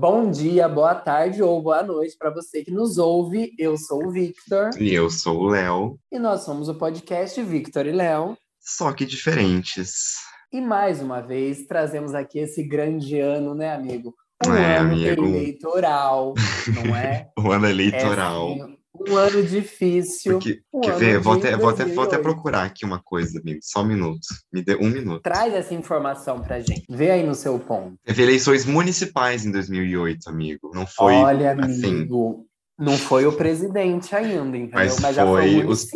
Bom dia, boa tarde ou boa noite para você que nos ouve. Eu sou o Victor. E eu sou o Léo. E nós somos o podcast Victor e Léo. Só que diferentes. E mais uma vez trazemos aqui esse grande ano, né, amigo? Um É, ano amigo. eleitoral, não é? O ano É, eleitoral. Um ano difícil. Porque, um quer ano ver? Vou até, vou, até, vou até 2008. procurar aqui uma coisa, amigo. Só um minuto. Me dê um minuto. Traz essa informação pra gente. Vê aí no seu ponto. Teve eleições municipais em 2008, amigo. Não foi. Olha, assim. amigo, não foi o presidente ainda, entendeu? Mas já foi foi os-.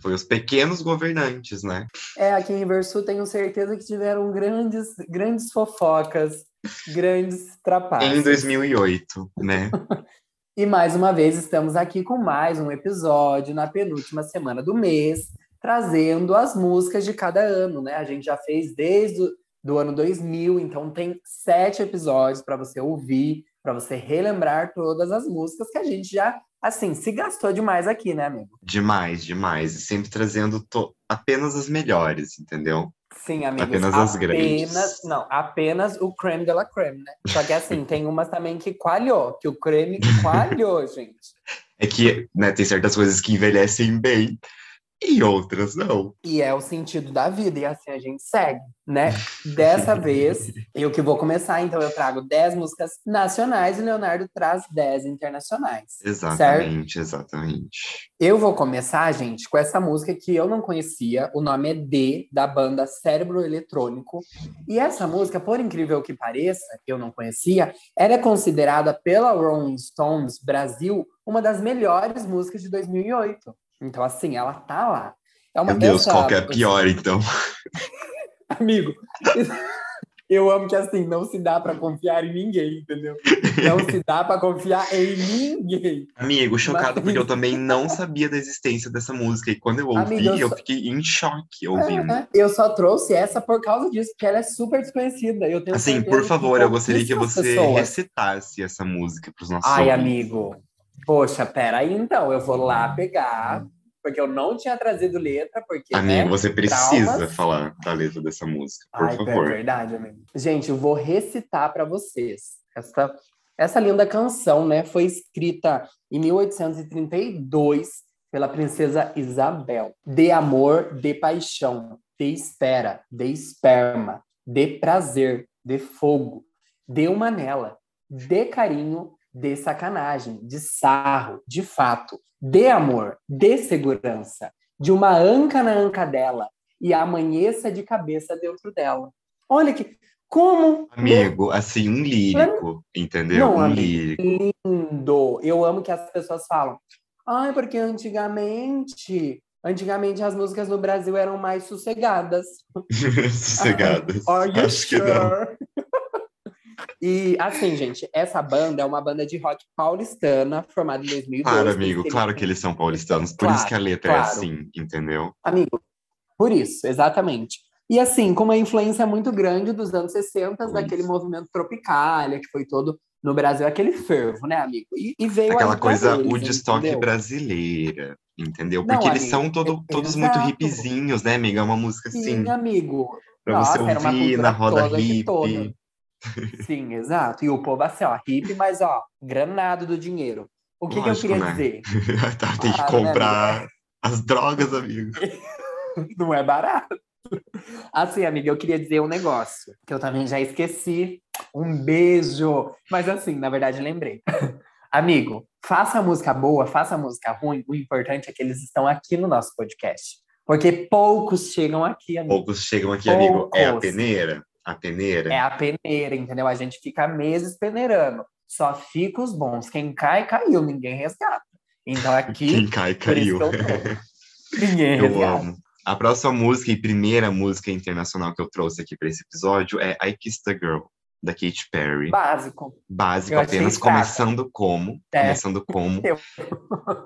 Foi os pequenos governantes, né? É, aqui em Riversul tenho certeza que tiveram grandes, grandes fofocas, grandes trapaças. Em 2008, né? E mais uma vez estamos aqui com mais um episódio na penúltima semana do mês, trazendo as músicas de cada ano, né? A gente já fez desde o do ano 2000, então tem sete episódios para você ouvir, para você relembrar todas as músicas que a gente já, assim, se gastou demais aqui, né, amigo? Demais, demais. E sempre trazendo apenas as melhores, entendeu? Sim, amigos. Apenas as grandes. apenas- Não, apenas o creme de la creme, né? Só que assim, tem umas também que coalhou, que o creme coalhou, gente. É que né, tem certas coisas que envelhecem bem e outras não. E é o sentido da vida, e assim a gente segue, né? Dessa vez, eu que vou começar, então eu trago 10 músicas nacionais e Leonardo traz 10 internacionais. Exatamente, exatamente. Eu vou começar, gente, com essa música que eu não conhecia. O nome é D, da banda Cérebro Eletrônico. E essa música, por incrível que pareça, eu não conhecia, ela é considerada pela Rolling Stones Brasil uma das melhores músicas de 2008. Então, assim, ela tá lá. É uma Meu Deus, essa- qual que é pior, então? Amigo, eu amo que assim, não se dá pra confiar em ninguém, entendeu? Não se dá pra confiar em ninguém. Amigo, chocado Mas- porque eu também não sabia da existência dessa música. E quando eu ouvi, Amigo, eu eu só- fiquei em choque ouvindo. É, eu só trouxe essa por causa disso, porque ela é super desconhecida. Eu tenho Assim, por favor, eu gostaria que você pessoas- recitasse essa música para os nossos Ai, ouvintes. amigo. Poxa, peraí, então. Eu vou lá pegar, porque eu não tinha trazido letra, porque. Amigo, né? você precisa traumas. falar da letra dessa música, por Ai, é favor. verdade, amigo. Gente, eu vou recitar para vocês. Essa, essa linda canção, né, foi escrita em 1832 pela princesa Isabel. De amor, de paixão, de espera, de esperma, de prazer, de fogo, de uma nela, de carinho, de sacanagem, de sarro, de fato, de amor, de segurança, de uma anca na anca dela, e amanheça de cabeça dentro dela. Olha que como Amigo, assim, um lírico, entendeu? Não, um amigo. lírico. lindo. Eu amo que as pessoas falam. Ai, porque antigamente, antigamente as músicas no Brasil eram mais sossegadas. Sossegadas. Are you Acho que não. E assim, gente, essa banda é uma banda de rock paulistana, formada em 2002. Claro, amigo, isso claro que eles são paulistanos, por isso Claro, que a letra é claro. assim, entendeu? Amigo, por isso, exatamente. E assim, com uma influência muito grande dos anos 60, Isso. daquele movimento Tropicália, que foi todo no Brasil, aquele fervo, né, amigo? E, e veio Aquela coisa eles, Woodstock entendeu? brasileira, entendeu? Não, Porque eles amigo, são todo- é- todos muito exato. hippiezinhos, né, amiga? É uma música assim, Sim, amigo. pra você Nossa, uma ouvir na roda toda. Sim, exato. E o povo assim, ó, hippie, mas ó, granado do dinheiro. O que, que eu Lógico, queria né? dizer? Tá, Tem que Claro, né, comprar as drogas, amigo. Não é barato. Assim, amiga, eu queria dizer um negócio que eu também já esqueci. Um beijo. Mas assim, na verdade, lembrei. Amigo, faça música boa, faça música ruim. O importante é que eles estão aqui no nosso podcast. Porque poucos chegam aqui, amigo. Poucos chegam aqui, amigo. É a Poucos. peneira? A peneira? É a peneira, entendeu? A gente fica meses peneirando. Só fica os bons. Quem cai, caiu. Ninguém resgata. Então aqui, Quem cai, caiu. Ninguém Eu resgata. amo. A próxima música e primeira música internacional que eu trouxe aqui para esse episódio é I Kissed the Girl, da Katy Perry. Básico. Básico, Eu apenas começando como. É. Começando como. Eu.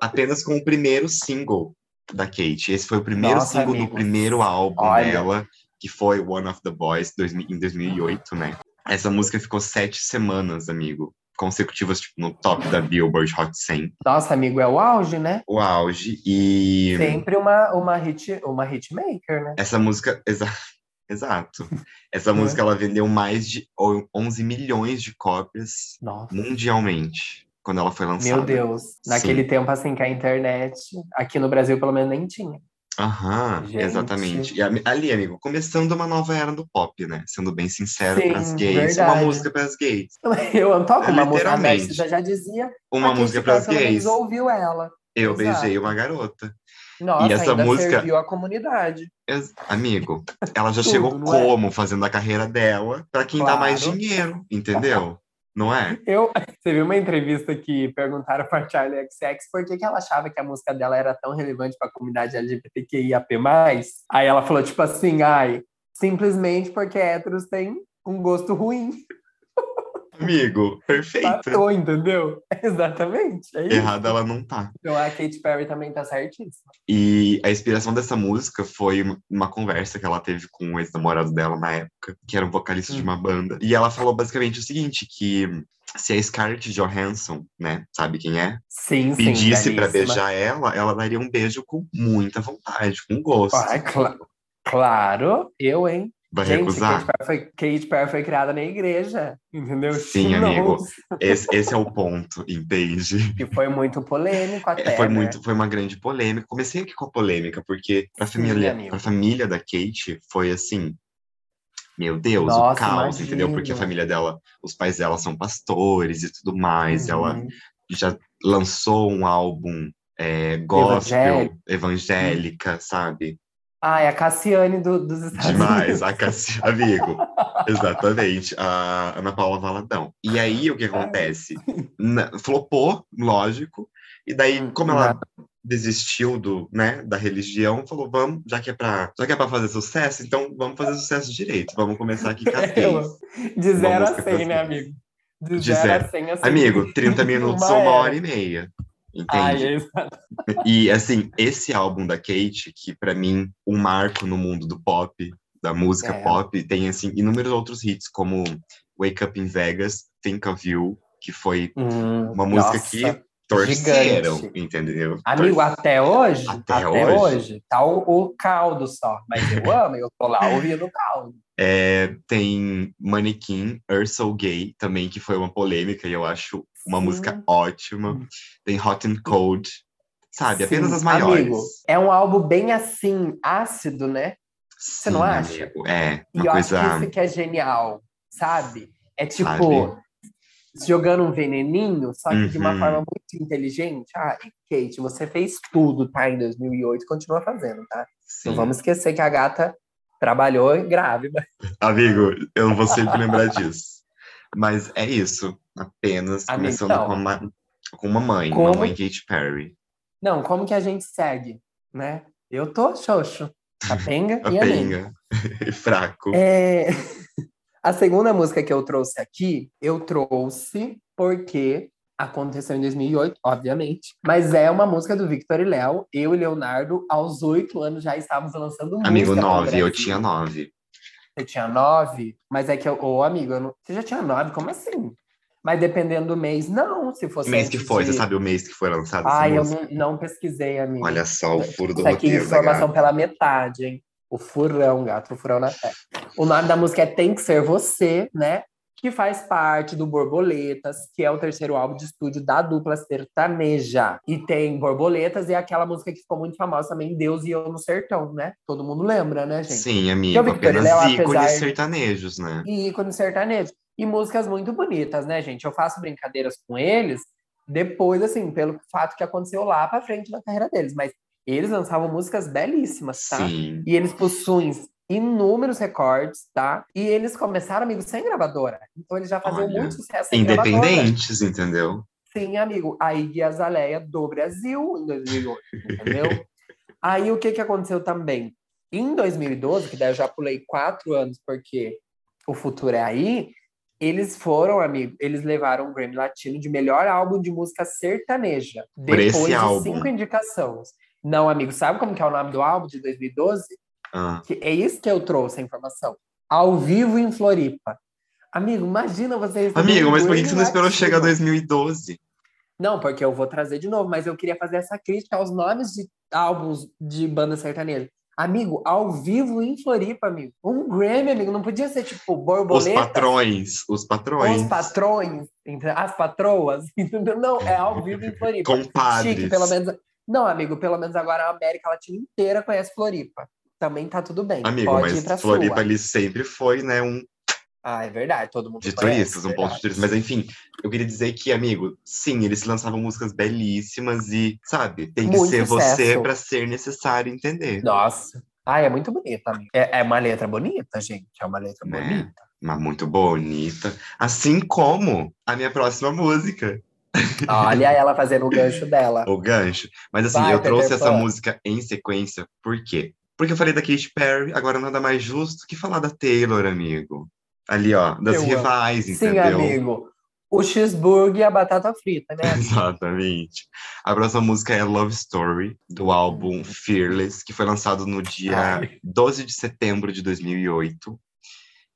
apenas com o primeiro single da Kate. Esse foi o primeiro Nossa, single do amigos. primeiro álbum Olha. dela, que foi One of the Boys, 2000 em 2008, né? Essa música ficou sete semanas, amigo. Consecutivas, tipo, no top da Billboard Hot 100. Nossa, amigo, é o auge, né? O auge. E Sempre uma, uma, hit, uma hitmaker, né? essa música, exa- Exato. Essa música ela vendeu mais de 11 milhões de cópias Nossa. mundialmente quando ela foi lançada. Meu Deus. Naquele Sim. tempo, assim, que a internet, aqui no Brasil, pelo menos, nem tinha. Aham, Gente. exatamente. E ali, amigo, começando uma nova era do pop, né? Sendo bem sincero Sim, pras gays. Uma verdade. música pras gays. Eu toco uma música. Narcisa já dizia. Uma música pelo menos gays. ouviu ela. Eu Exato. beijei uma garota. Nossa, E essa música- serviu a comunidade. Amigo, ela já Tudo, chegou é? como fazendo a carreira dela pra quem dá mais Claro. dinheiro, entendeu? Não é? Eu, você viu uma entrevista que perguntaram para Charlie XX por que, que ela achava que a música dela era tão relevante para a comunidade LGBTQIAP+. Aí ela falou, tipo assim, ai, simplesmente porque héteros têm um gosto ruim. Amigo, perfeito. Matou, entendeu? Exatamente. É. Errada ela não tá. Então a Katy Perry também tá certíssima. E a inspiração dessa música foi uma- conversa que ela teve com o ex-namorado dela na época, que era um vocalista de Hum. uma banda. E ela falou basicamente o seguinte, que se a Scarlett Johansson, né, sabe quem é, Sim, sim. pedisse pra belíssima. beijar ela, ela daria um beijo com muita vontade, com gosto. Ai, cla- claro, eu, hein? Vai Gente, recusar? Katy Perry, foi, Katy Perry foi criada na igreja, entendeu? Sim, amigo. Esse, esse é o ponto, entende? Que foi muito polêmico até, É, foi né? muito, foi uma grande polêmica. Comecei aqui com a polêmica, porque Sim, família, amigo. pra família da Kate foi assim. Meu Deus, Nossa, o caos, imagino. entendeu? Porque a família dela, os pais dela são pastores e tudo mais. Ela Uhum. já lançou um álbum é, gospel, Evangélico. evangélica, sabe? Ai, a Cassiane do- dos Estados Demais, Unidos. a Cassi... amigo. Exatamente, a Ana Paula Valadão. E aí, o que acontece? Na... Flopou, lógico, e daí, como ela desistiu do, né, da religião, falou, vamos, já que é pra, já que é pra fazer sucesso, então vamos fazer sucesso direito, vamos começar aqui com as. De 0 a música 100, né, amigo? De De 0 a zero. 100, assim. Amigo, 30 minutos uma ou uma hora e meia, entende? Ai, é. E assim, esse álbum da Kate, que pra mim um marco no mundo do pop, da música É. pop, tem assim inúmeros outros hits como Wake Up in Vegas, Think of You, que foi Hum, uma música nossa. que torceram, gigante. entendeu? Amigo, até hoje, Até até, hoje? hoje, tá o, o caldo só. Mas eu amo, eu tô lá ouvindo o caldo. É, tem Mannequin, Earth So Gay, também, que foi uma polêmica e eu acho uma Sim. música ótima. Tem Hot and Cold, sabe? Apenas Sim, as maiores. Amigo, é um álbum bem assim, ácido, né? Sim, não acha? amigo, É, E uma eu coisa... acho que isso que é genial, sabe? É tipo, Sabe? jogando um veneninho, só que de uma Uhum. forma muito inteligente. Ah, e Kate, você fez tudo, tá? Em 2008, continua fazendo, tá? Sim. Não vamos esquecer que a gata trabalhou grávida. Amigo, eu vou sempre lembrar disso. Mas é isso. Apenas Amigo, começando então. com, uma, com uma mãe, Como- mamãe Katy Perry. Não, como que a gente segue, né? Eu tô xoxo, capenga e amém. penga. Fraco. É... A segunda música que eu trouxe aqui, eu trouxe porque aconteceu em 2008, obviamente. Mas é uma música do Victor e Léo. Eu e Leonardo, aos oito anos, já estávamos lançando música. Amigo, no nove. Eu tinha nove. Você tinha nove? Mas é que, eu, ô amigo, eu não... você já tinha nove? Como assim? Mas dependendo do mês, não. Se fosse mês que foi? de- Você sabe o mês que foi lançado Ai, eu não, não pesquisei, amigo. Olha só o furo do Isso aqui, roteiro da informação pela metade, hein? O furão, gato, o furão na terra. O nome da música é Tem Que Ser Você, né? Que faz parte do Borboletas, que é o terceiro álbum de estúdio da dupla sertaneja. E tem Borboletas e aquela música que ficou muito famosa também, Deus e Eu no Sertão, né? Todo mundo lembra, né, gente? Sim, amigo. Apenas Léo, ícones sertanejos, né? E ícone sertanejo. E músicas muito bonitas, né, gente? Eu faço brincadeiras com eles depois, assim, pelo fato que aconteceu lá pra frente na carreira deles. Mas eles lançavam músicas belíssimas, tá? Sim. E eles possuem inúmeros recordes, tá? E eles começaram, amigo, sem gravadora. Então eles já faziam Olha, muito sucesso sem gravadora. Independentes, entendeu? Sim, amigo. A Iggy Azaleia do Brasil em 2008, entendeu? Aí o que que aconteceu também? Em 2012, que daí eu já pulei quatro anos, porque o futuro é aí, eles foram, amigo, eles levaram o Grammy Latino de melhor álbum de música sertaneja. Por Depois de álbum. cinco indicações. Não, amigo, sabe como que é o nome do álbum de 2012? Ah, Que é isso que eu trouxe a informação. Ao vivo em Floripa. Amigo, imagina você receber Amigo, mas por que que você não esperou chegar 2012? Não, porque eu vou trazer de novo, mas eu queria fazer essa crítica aos nomes de álbuns de banda sertaneja. Amigo, ao vivo em Floripa, amigo. Um Grammy, amigo. Não podia ser tipo borboleta. Os patrões, os patrões. Os patrões, as patroas. Não, é ao vivo em Floripa. Compadres. Chique, pelo menos. Não, amigo, pelo menos agora a América Latina inteira conhece Floripa. Também tá tudo bem. Amigo, Pode mas Floripa sua. ali sempre foi, né, um ah, é verdade, todo mundo De conhece, turistas, um ponto de turistas. Mas enfim, eu queria dizer que, amigo, sim, eles lançavam músicas belíssimas e, sabe, tem que muito ser sucesso. você para ser necessário entender. Nossa. Ah, é muito bonita, amigo. É, é uma letra bonita, gente. É uma letra né? bonita. Mas muito bonita. Assim como a minha próxima música. Olha ela fazendo o gancho dela. o gancho. Mas assim, Vai, eu trouxe essa música em sequência, por quê? Porque eu falei da Katy Perry, agora nada mais justo que falar da Taylor, amigo. Ali, ó, das eu rivais, amo. entendeu? Sim, amigo. O cheeseburger e a batata frita, né? Exatamente. A próxima música é Love Story, do álbum Fearless, que foi lançado no dia Ai. 12 de setembro de 2008.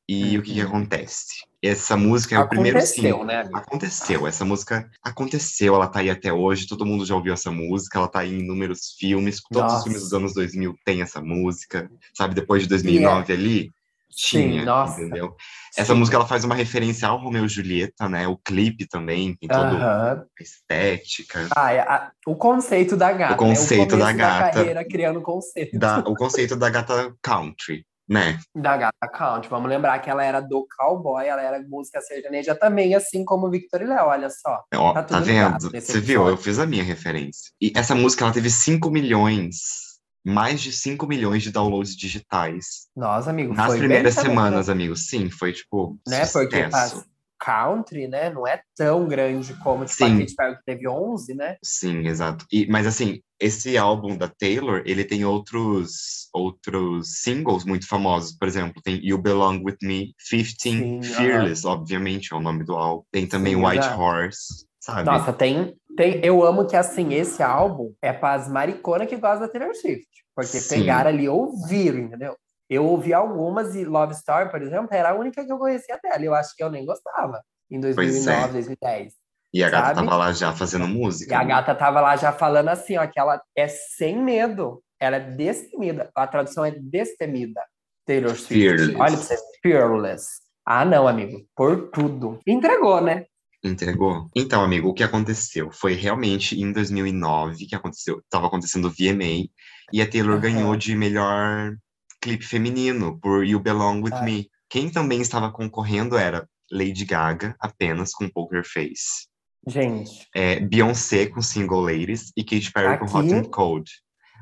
E uhum. o que, que, uhum. acontece? Essa música é aconteceu, o primeiro single. Né, aconteceu. Essa música aconteceu, ela tá aí até hoje, todo mundo já ouviu essa música, ela tá aí em inúmeros filmes, todos Nossa. os filmes dos anos 2000 tem essa música, sabe? Depois de 2009 yeah. ali, tinha, Sim, nossa. entendeu? Essa Sim. música ela faz uma referência ao Romeu e Julieta, né? O clipe também tem toda uh -huh. a estética. Ah, é a, o conceito da gata. O conceito né? o da gata. Da carreira criando conceito. Da, o conceito da gata country. Né? Da Gata Country. Vamos lembrar que ela era do cowboy, ela era música sertaneja também, assim como Victor e Léo, olha só. Ó, tá, tá vendo? Você viu? Eu fiz a minha referência. E essa música, ela teve 5 milhões mais de 5 milhões de downloads digitais. Nossa, amigo, Nas primeiras semanas, amigo. Sim, foi tipo. Né? Sucesso. Porque faz country, né? Não é tão grande como tipo, Sim. a Katy Perry que teve 11, né? Sim, exato. E, mas assim, esse álbum da Taylor, ele tem outros outros singles muito famosos. Por exemplo, tem You Belong With Me, 15, Sim, Fearless, uh -huh. obviamente é o nome do álbum. Tem também Sim, White Horse, sabe? Nossa, tem, tem... Eu amo que, assim, esse álbum é para as mariconas que gostam da Taylor Swift. Porque Sim. pegaram ali, ouviram, entendeu? Eu ouvi algumas e Love Story, por exemplo, era a única que eu conhecia dela. Eu acho que eu nem gostava em 2009, é. 2010. E a gata sabe? tava lá já fazendo música. E a né? gata tava lá já falando assim, ó, que ela é sem medo. Ela é destemida. A tradução é destemida. Taylor Swift. Fearless. Olha pra você, fearless. Ah, não, amigo. Por tudo. Entregou, né? Entregou? Então, amigo, o que aconteceu? Foi realmente em 2009 que aconteceu. Tava acontecendo o VMA. E a Taylor uhum. ganhou de melhor clipe feminino por You Belong With ah. Me. Quem também estava concorrendo era Lady Gaga, apenas com Poker Face. Gente. É, Beyoncé com Single Ladies e Katy Perry Aqui... com Hot and Cold.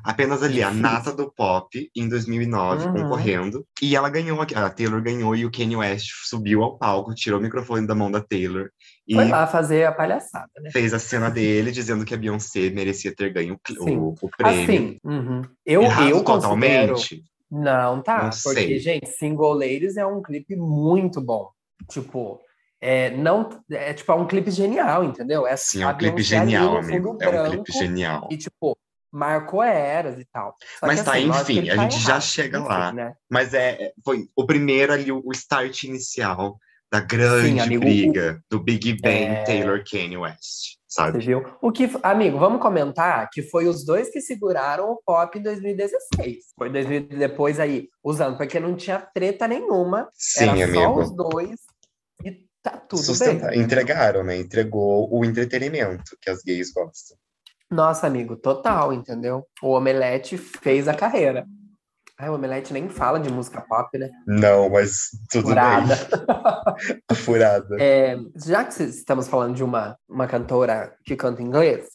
Apenas ali, a nata do pop, em 2009, uhum. concorrendo. E ela ganhou, a Taylor ganhou e o Kanye West subiu ao palco, tirou o microfone da mão da Taylor. E Foi lá fazer a palhaçada, né? Fez a cena dele dizendo que a Beyoncé merecia ter ganho o, o, prêmio. Assim, uhum. eu, Errado eu totalmente. Considero... Não, tá. Não porque, sei. gente, Single Ladies é um clipe muito bom. Tipo, é, não, é tipo, é um clipe genial, entendeu? É, Sim, é um clipe genial, amigo. É um clipe genial. E, tipo, marcou eras e tal. Só Mas que, tá, assim, enfim, a tá gente errado, já chega enfim, lá. Né? Mas é, foi o primeiro ali, o start inicial da grande Sim, amigo, briga o... do Big Bang é... Taylor Kanye West, sabe? Você viu? O que, amigo, vamos comentar que foi os dois que seguraram o pop em 2016. Foi 2000, depois aí, usando, porque não tinha treta nenhuma. Sim, era amigo. só os dois e tá tudo Sustenta... bem. Entregaram, né? Entregou o entretenimento que as gays gostam. Nossa, amigo, total, entendeu? O Omelete fez a carreira. Ai, o Omelete nem fala de música pop, né? Não, mas tudo Furada. bem. Furada. É, já que estamos falando de uma, uma cantora que canta inglês,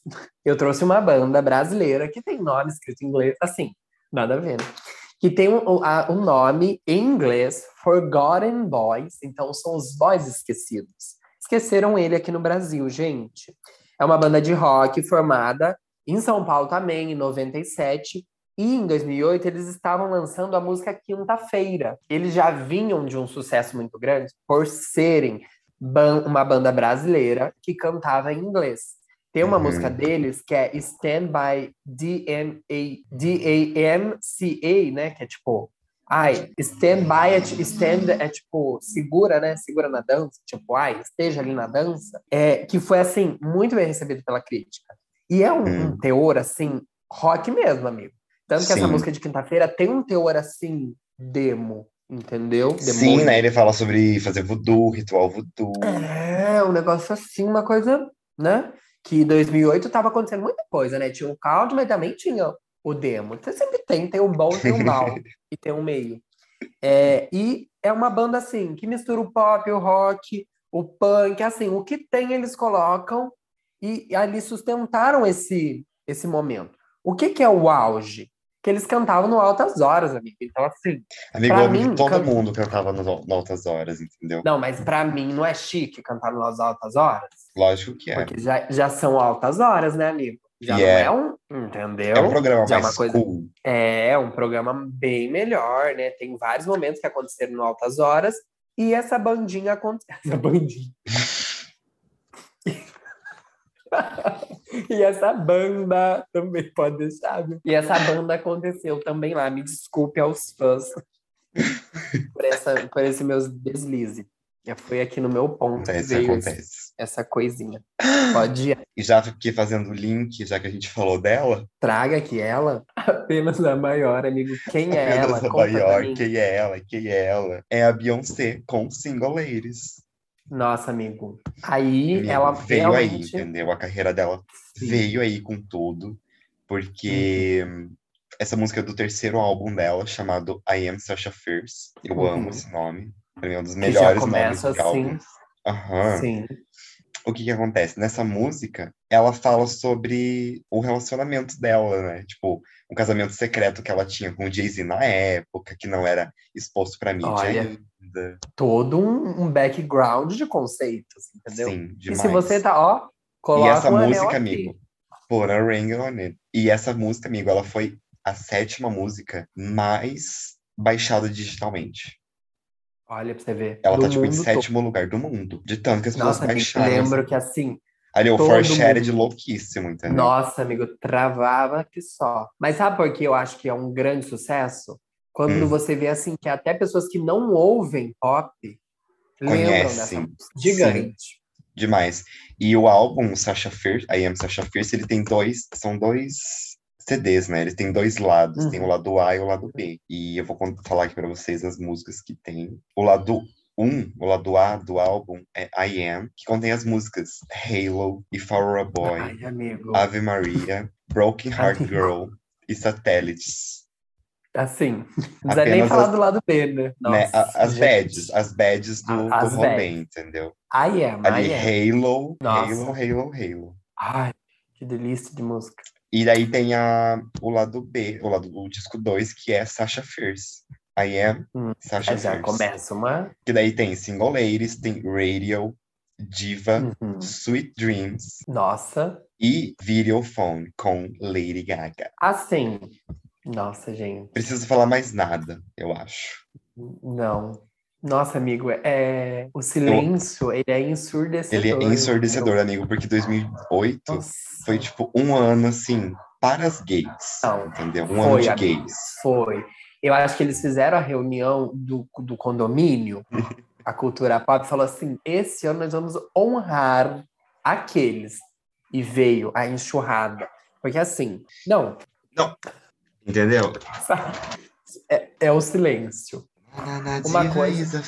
eu trouxe uma banda brasileira que tem nome escrito em inglês, assim, nada a ver, né? Que tem um, um nome em inglês, Forgotten Boys, então são os boys esquecidos. Esqueceram ele aqui no Brasil, gente. É uma banda de rock formada em São Paulo também, em 97. E em 2008 eles estavam lançando a música Quinta-feira. Eles já vinham de um sucesso muito grande por serem uma banda brasileira que cantava em inglês. Tem uma uhum. música deles que é Stand by D-A-M-C-A, né? Que é tipo Ai, stand by, é, stand é tipo, segura, né? Segura na dança, tipo, ai, esteja ali na dança. É, que foi, assim, muito bem recebido pela crítica. E é um, um teor, assim, rock mesmo, amigo. Tanto que Sim. essa música de quinta-feira tem um teor assim, demo, entendeu? Sim, Demônio. né? Ele fala sobre fazer voodoo, ritual voodoo. É, um negócio assim, uma coisa, né? Que em 2008 tava acontecendo muita coisa, né? Tinha o caldo, mas também tinha o demo. Você sempre tem, tem o bom, tem o mal e tem o meio. É, e é uma banda assim, que mistura o pop, o rock, o punk, assim, o que tem eles colocam e ali sustentaram esse, esse momento. O que que é o auge? Que eles cantavam no Altas Horas, amigo. Então, assim, Amigo, eu mim, todo can- mundo cantava al- nas altas horas, entendeu? não, mas pra mim não é chique cantar nas Altas Horas. Lógico que é. Porque já, já são altas horas, né, amigo? Já E não é- é um. Entendeu? É um programa já é mais uma coisa- cool. É um programa bem melhor, né? Tem vários momentos que aconteceram no Altas Horas. E essa bandinha aconteceu. Essa bandinha. e essa banda também pode deixar, viu? E essa banda aconteceu também lá. Me desculpe aos fãs por, essa, por esse meus deslize. Já foi aqui no meu ponto. que Acontece, esse- acontece. essa coisinha. Pode ir. E já fiquei fazendo o link, já que a gente falou dela. Traga que ela, apenas a maior, amigo. Quem é ela? Apenas a Conta pra maior, quem é ela? Quem é ela? É a Beyoncé com Single Ladies. Nossa, amigo. Aí Amigo, ela veio aí, realmente... entendeu? A carreira dela Sim. veio aí com tudo, porque essa música é do terceiro álbum dela, chamado I Am Sasha Fierce. Eu Uhum. amo esse nome. Pra mim é um dos Que já melhores nomes começa de assim. álbuns. Aham. Sim. O que que acontece? Nessa música, ela fala sobre o relacionamento dela, né? Tipo, um casamento secreto que ela tinha com o Jay-Z na época, que não era exposto pra mídia Olha. Todo um, um background de conceitos, entendeu? Sim, e demais. se você tá, ó, coloca E essa um música, aqui. amigo, Put a Ring on It. E essa música, amigo, ela foi a sétima música mais baixada digitalmente. Olha pra você ver. Ela do tá, tipo, em sétimo lugar do mundo. De tanto que as pessoas Nossa, baixaram. lembro que assim, Ali, o Forshared mundo- louquíssimo, entendeu? nossa, amigo, travava que só. Mas sabe por que eu acho que é um grande sucesso? Quando Hum. você vê assim que até pessoas que não ouvem pop lembram dessa Conhecem. música. Gigante. Demais. E o álbum Sasha Fierce, I Am Sasha Fierce, ele tem dois, são dois CDs, né? Ele tem dois lados, Uhum. tem o lado A e o lado B. E eu vou falar aqui pra vocês as músicas que tem. O lado 1, o lado A do álbum é I Am, que contém as músicas Halo e For a Boy, Ai, amigo. Ave Maria, Broken Heart. Girl e Satellites. Assim, não precisa nem falar as- do lado B, né? né? Nossa, A- As gente. badges, as badges do, as do badges. entendeu? I am, Ali, I am. Halo, Nossa. Halo, Halo, Halo. Ai, que delícia de música. E daí tem a, o lado B, o lado do disco 2, que é Sasha Fierce. I am Hum, Sasha já Fierce. começa uma. Que daí tem Single Ladies, tem Radio, Diva, Uhum. Sweet Dreams Nossa, e Videophone com Lady Gaga. assim. Nossa, gente. Preciso falar mais nada, eu acho. Não. Nossa, amigo, é... o silêncio, ele é ensurdecedor. Ele é ensurdecedor, amigo, porque 2008 entendeu? Nossa, foi tipo um ano assim para as gays, Não, entendeu? Um ano foi, de amigo, gays. Foi. Eu acho que eles fizeram a reunião do, do condomínio, a cultura pop, falou assim: esse ano nós vamos honrar aqueles. E veio a enxurrada. Porque assim, não, Entendeu? é, é o silêncio. Uma coisa-.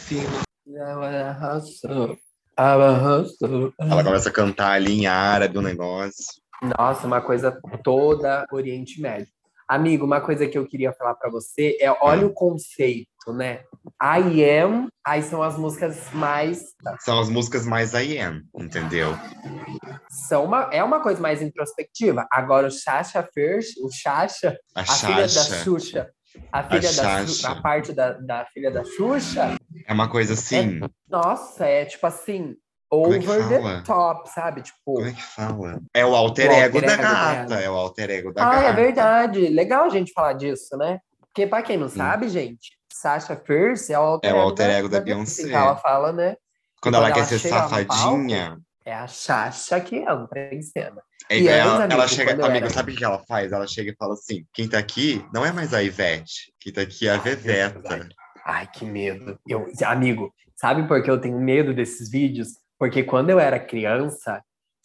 Ela começa a cantar ali em árabe o negócio. Nossa, uma coisa toda Oriente Médio. Amigo, uma coisa que eu queria falar pra você é, olha o conceito, né? I am, aí são as músicas mais São as músicas mais I am, entendeu? são uma, é uma coisa mais introspectiva. Agora o Sasha Fierce, o Sasha, A a filha da Xuxa, a filha da Xaxa. Xu- a parte da, da filha da Xuxa, é uma coisa assim. nossa, é tipo assim, é over the fala? top, sabe? Tipo, Como é que fala? É o alter O ego alter da ego gata. dela. É o alter ego da ah, gata. é verdade. Legal a gente falar disso, né? Porque pra quem não Sim. sabe, gente, Sasha Fierce é o alter É o ego alter da- ego da da Beyoncé. Então ela fala, né? Quando quando ela ela quer ser safadinha, É a Xaxa que entra em cena. é E ela, antes, ela chega. Amigo, era- sabe o que ela faz? Ela chega e fala assim: quem tá aqui não é mais a Ivete, quem tá aqui é a Veveta. Ai, que medo. Eu, amigo, sabe por que eu tenho medo desses vídeos? Porque quando eu era criança,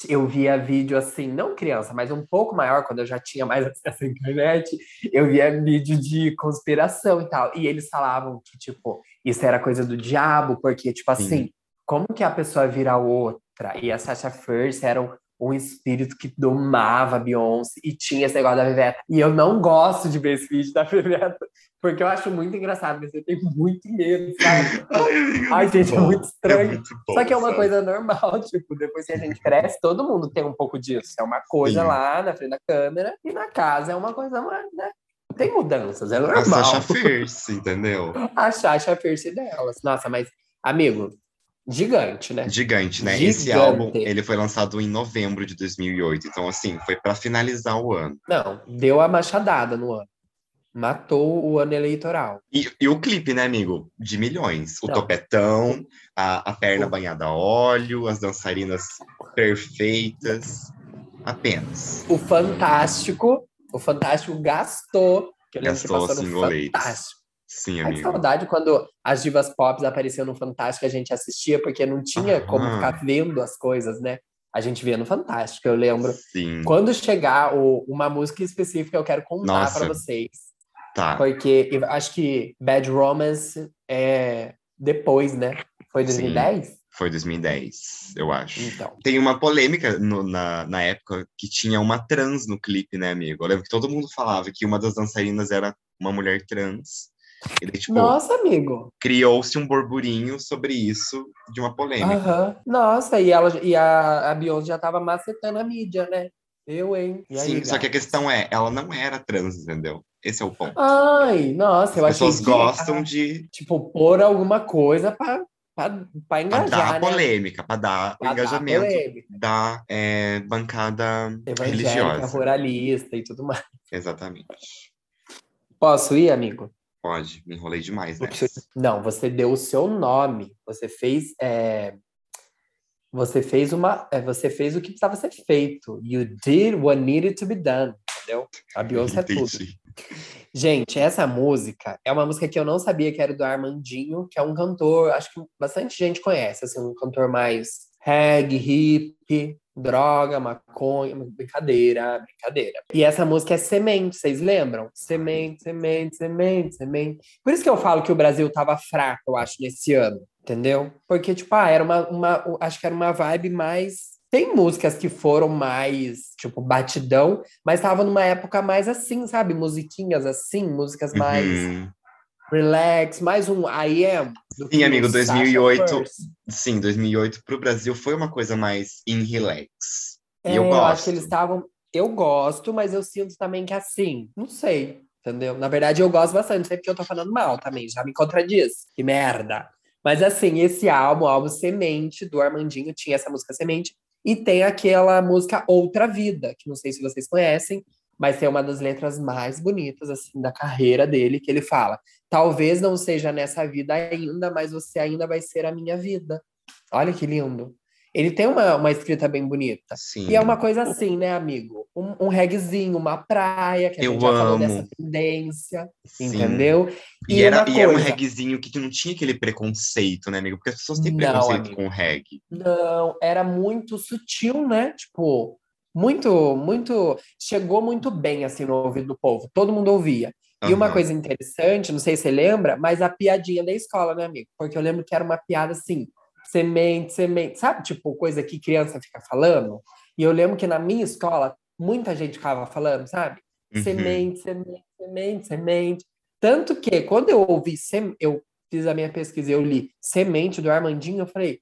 eu via vídeo assim, não criança, mas um pouco maior, quando eu já tinha mais acesso à internet, eu via vídeo de conspiração e tal. E eles falavam que, tipo, isso era coisa do diabo, porque, tipo assim, Sim. como que a pessoa vira outra? E a Sasha Fierce era um, um espírito que domava a Beyoncé e tinha esse negócio da Viveta. E eu não gosto de ver esse vídeo da Viveta, porque eu acho muito engraçado, mas eu tenho muito medo, sabe? Ai, Ai gente, é bom. é muito estranho. É muito bom, Só que é uma sabe? coisa normal, tipo, depois que a gente cresce, todo mundo tem um pouco disso. É uma coisa Sim. lá na frente da câmera, e na casa é uma coisa mais, né? Tem mudanças, é normal. A Sasha Fierce, entendeu? A Sasha Fierce delas. Nossa, mas, amigo, Gigante, né? Gigante, né? Gigante. Esse álbum, ele foi lançado em novembro de 2008. Então, assim, foi para finalizar o ano. Não, deu a machadada no ano. Matou o ano eleitoral. E, e o clipe, né, amigo? De milhões. O Não. topetão, a, a perna o... banhada a óleo, as dançarinas perfeitas. Apenas. O Fantástico, o Fantástico gastou. Que eu gastou, assim, o Fantástico. Sim, amigo. É saudade quando as divas pop apareciam no Fantástico, a gente assistia, porque não tinha Aham. como ficar vendo as coisas, né? A gente via no Fantástico, eu lembro. Sim. Quando chegar o, uma música específica, eu quero contar para vocês. Tá. Porque acho que Bad Romance é depois, né? Foi 2010? Sim. Foi 2010, eu acho. Então. Tem uma polêmica no, na, na época que tinha uma trans no clipe, né, amigo? Eu lembro que todo mundo falava que uma das dançarinas era uma mulher trans. Ele, tipo, Nossa, amigo. Criou-se um burburinho sobre isso de uma polêmica. Uhum. Nossa, e, ela, e a, a Beyoncé já tava macetando a mídia, né? Eu, hein? Aí, Sim, só que a questão é, ela não era trans, entendeu? Esse é o ponto. Ai, nossa, eu As pessoas gostam de. Tipo, pôr alguma coisa pra, pra, pra engajar. Pra dar né? polêmica, pra dar pra o engajamento dar da é, bancada Evangélica, religiosa. ruralista e tudo mais. Exatamente. Posso ir, amigo? Pode, me enrolei demais, né? Não, você deu o seu nome. Você fez. É... Você fez uma. É, você fez o que precisava ser feito. You did what needed to be done. Entendeu? A Beyoncé é tudo. Gente, essa música é uma música que eu não sabia que era do Armandinho, que é um cantor, acho que bastante gente conhece, assim, um cantor mais reggae, hip, droga, maconha, brincadeira, brincadeira. E essa música é Semente, vocês lembram? Semente, semente, semente, semente. Por isso que eu falo que o Brasil tava fraco, eu acho, nesse ano, entendeu? Porque, tipo, ah, era uma, uma acho que era uma vibe mais tem músicas que foram mais, tipo, batidão, mas tava numa época mais assim, sabe? Musiquinhas assim, músicas mais uhum. relax, mais um I am. Sim, amigo, 2008. Sim, 2008 pro Brasil foi uma coisa mais in relax. É, e eu gosto. Eu acho que eles estavam. Eu gosto, mas eu sinto também que assim, não sei, entendeu? Na verdade, eu gosto bastante, não sei porque eu tô falando mal também, já me contradiz. Que merda. Mas assim, esse álbum, o álbum Semente, do Armandinho, tinha essa música Semente. E tem aquela música Outra Vida, que não sei se vocês conhecem, mas tem uma das letras mais bonitas assim da carreira dele, que ele fala: "Talvez não seja nessa vida ainda, mas você ainda vai ser a minha vida". Olha que lindo. Ele tem uma, uma escrita bem bonita. Sim. E é uma coisa assim, né, amigo? Um, um reggaezinho, uma praia, que a Eu gente já amo. falou dessa tendência, Sim. entendeu? E, e era, e era um reggaezinho que não tinha aquele preconceito, né, amigo? Porque as pessoas têm não, preconceito amigo. com reggae. Não, era muito sutil, né? Tipo, muito, muito. Chegou muito bem, assim, no ouvido do povo. Todo mundo ouvia. E uma coisa interessante, não sei se você lembra, mas a piadinha da escola, né, amigo? Porque eu lembro que era uma piada assim semente, semente, sabe? Tipo, coisa que criança fica falando. E eu lembro que na minha escola, muita gente ficava falando, sabe? Uhum. Semente, semente, semente, semente. Tanto que quando eu ouvi, sem... eu fiz a minha pesquisa eu li Semente do Armandinho, eu falei,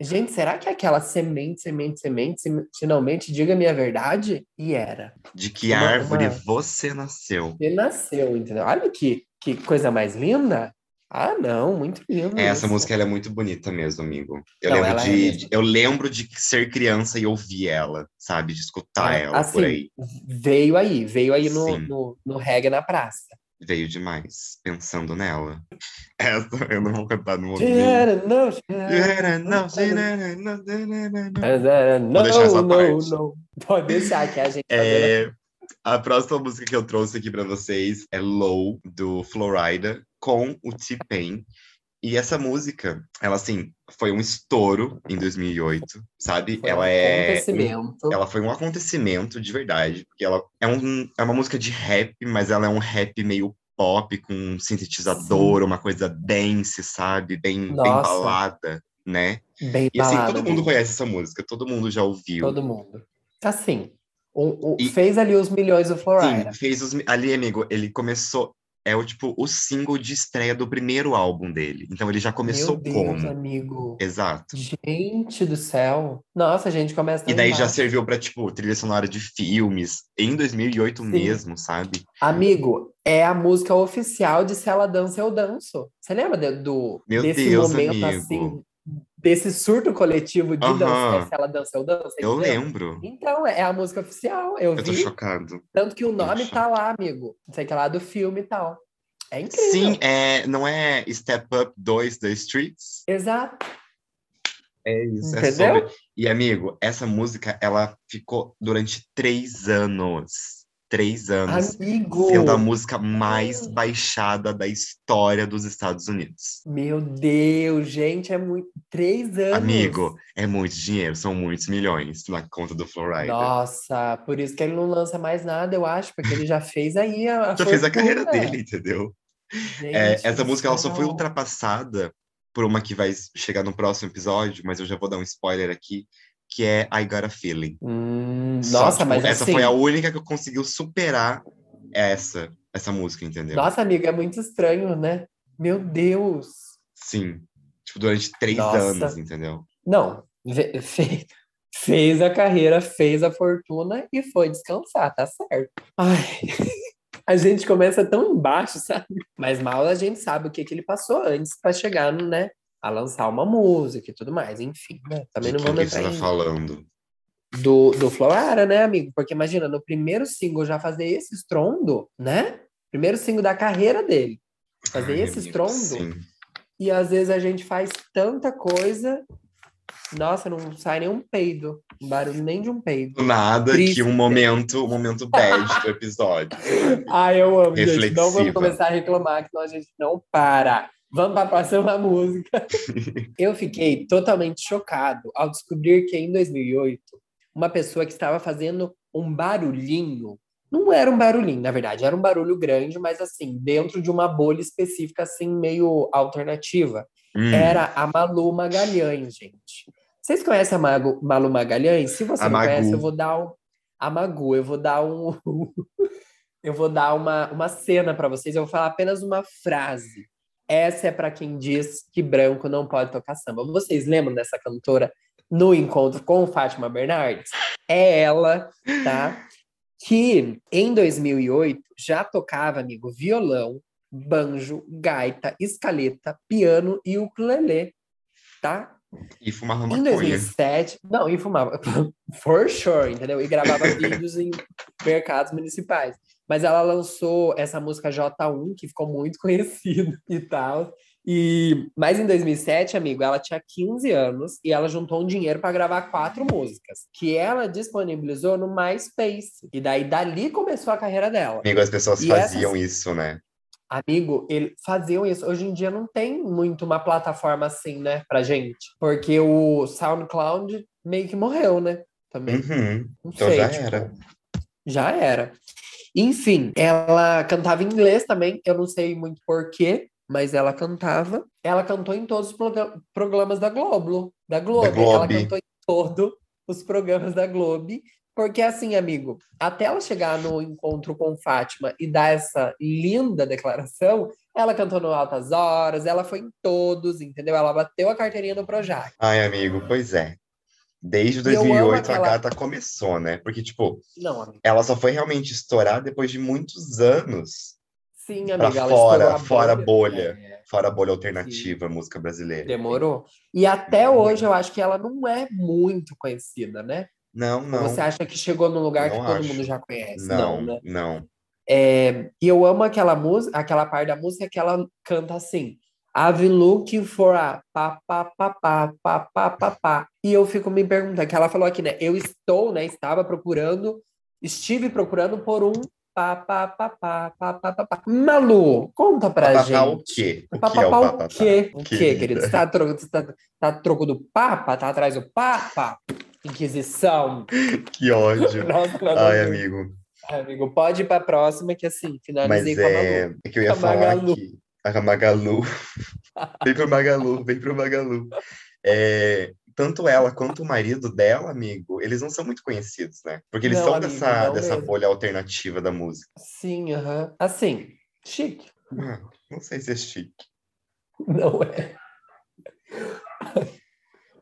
gente, será que é aquela semente, semente, semente, finalmente diga-me a verdade? E era. De que uma, árvore uma... você nasceu? Você nasceu, entendeu? Olha que, que coisa mais linda. Ah, não, muito lindo. Essa música é muito bonita mesmo, amigo. Eu, não, lembro de, é de, eu lembro de ser criança e ouvir ela, sabe? De escutar é, ela assim, por aí. Veio aí, veio aí no, no, no reggae na praça. Veio demais, pensando nela. Essa eu não vou cantar no ouvido. Não, Vou deixar essa parte. Não, Pode deixar que a gente. É, a próxima música que eu trouxe aqui para vocês é Low, do Florida, com o T-Pain. E essa música, ela assim, foi um estouro em 2008, sabe? Foi ela um é acontecimento. ela foi um acontecimento de verdade, porque ela é, um, é uma música de rap, mas ela é um rap meio pop com um sintetizador, uma coisa dance, sabe? Bem, bem Nossa. balada, né? Bem E assim, balada, todo mundo amigo. conhece essa música, todo mundo já ouviu. Todo mundo. Assim, o, o- E- fez ali os milhões do Florida. Sim, fez os. Ali, amigo, ele começou. É o tipo o single de estreia do primeiro álbum dele. Então ele já começou Meu Deus, como? amigo. Exato. Gente do céu. Nossa, a gente começa E daí já serviu pra, tipo, trilha sonora de filmes, em 2008 Sim. mesmo, sabe? Amigo, é a música oficial de Se Ela Dança, Eu Danço. Você lembra de- do, Meu desse Deus, momento amigo. assim, desse surto coletivo de Aham. dançar Se Ela Dança, Eu Danço? Eu entendeu? lembro. Então, é a música oficial. Eu Eu tô vi. chocado. Tanto que o nome Poxa. tá lá, amigo. Não sei que lá do filme e tal. É incrível. Sim, é, não é Step Up 2 The Streets? Exato. É isso, é Entendeu? sobre. E, amigo, essa música, ela ficou durante três anos. Três anos. Amigo. Sendo a música mais baixada da história dos Estados Unidos. Meu Deus, gente, é muito. Três anos. Amigo, é muito dinheiro, são muitos milhões na conta do Flowrider. Nossa, por isso que ele não lança mais nada, eu acho, porque ele já fez aí a, Já fez a carreira fortuna. dele, entendeu? Gente É, essa música ela só foi ultrapassada por uma que vai chegar no próximo episódio, mas eu já vou dar um spoiler aqui, que é I Got a Feeling. Hum, Só, nossa, tipo, mas essa assim, foi a única que conseguiu superar essa essa música, entendeu? nossa, amiga, é muito estranho, né? Meu Deus. Sim. Tipo, durante três Nossa. anos, entendeu? Não, ve- fe- fez a carreira, fez a fortuna e foi descansar, tá certo. Ai, a gente começa tão embaixo, sabe? Mas mal a gente sabe o que, que ele passou antes para chegar, né? A lançar uma música e tudo mais, enfim, né? Também De não vamos que você entrar tá em falando? do, do Florara, né, amigo? Porque imagina, no primeiro single já fazer esse estrondo, né? Primeiro single da carreira dele. Fazer Ai, esse estrondo. Sim. E às vezes a gente faz tanta coisa. Nossa, não sai nem um peido. Um barulho nem de um peido. Do nada Triste. que um momento, um momento bad do episódio. Ah, eu amo, gente. Não vamos Reflexiva. começar a reclamar, que senão a gente não para. Vamos para a próxima música. eu fiquei totalmente chocado ao descobrir que em 2008, uma pessoa que estava fazendo um barulhinho, não era um barulhinho, na verdade, era um barulho grande, mas assim, dentro de uma bolha específica, assim, meio alternativa. Hum, Era a Malu Magalhães, gente. Vocês conhecem a Malu Magalhães? Se você A não Magu. conhece, eu vou dar um. A Magu, eu vou dar um. eu vou dar uma, uma cena para vocês. Eu vou falar apenas uma frase. Essa é para quem diz que branco não pode tocar samba. Vocês lembram dessa cantora no encontro com Fátima Bernardes? É ela, tá? Que em 2008 já tocava, amigo, violão, banjo, gaita, escaleta, piano e ukulele, tá? E fumava Em maconha. 2007, não, e fumava, for sure, entendeu? E gravava vídeos em mercados municipais. Mas ela lançou essa música J1, que ficou muito conhecida e tal. E, mas em 2007, amigo, ela tinha 15 anos e ela juntou um dinheiro para gravar quatro músicas, que ela disponibilizou no MySpace. E daí dali começou a carreira dela. Amigo, as pessoas E faziam essas- isso, né? Amigo, eles faziam isso. Hoje em dia não tem muito uma plataforma assim, né, pra gente. Porque o SoundCloud meio que morreu, né? Também. Uhum. Não Então sei, já tipo, era. Já era. Enfim, ela cantava em inglês também. Eu não sei muito porquê, mas ela cantava. Ela cantou em todos os programas da Globo. Da Globo. Globo. Ela cantou em todos os programas da Globo. Porque assim, amigo, até ela chegar no encontro com Fátima e dar essa linda declaração, ela cantou no Altas Horas, ela foi em todos, entendeu? Ela bateu a carteirinha do Projac. Ai, amigo, pois é. Desde E eu amo 2008 a aquela- gata começou, né? Porque, tipo, Não, ela só foi realmente estourar depois de muitos anos Sim, pra amiga, ela fora, a fora a bolha. É. fora a bolha alternativa, música brasileira. Demorou. E até Demorou. hoje eu acho que ela não é muito conhecida, né? Não, não. Você acha que chegou num lugar Não que todo acho. mundo já conhece? Não, né? não. É, e eu amo aquela música, aquela parte da música que ela canta assim. I've looking for a pá, pá, pá, pá, pá, pá, pá, pá. E eu fico me perguntando, que ela falou aqui, né? Eu estou, né? Estava procurando, estive procurando por um pá, pá, pá, pá, pá, pá, pá, pá. Malu, conta pra gente. o quê? O Pá, que é o pá, o quê? O quê, querido? Você tá, tro você tá, tá troco do papa? Tá atrás do papa? Inquisição. Que ódio. Nossa, Ai, amigo. Ai, amigo, pode ir pra próxima, que assim, finalizei Mas com a é, Malu. é que eu ia falar Magalu. que a Magalu. vem pro Magalu, vem pro Magalu. É, tanto ela quanto o marido dela, amigo, eles não são muito conhecidos, né? Porque eles Não, são amigo, dessa, dessa mesmo. bolha alternativa da música. Sim, aham. Assim, chique. Ah, não sei se é chique. Não é.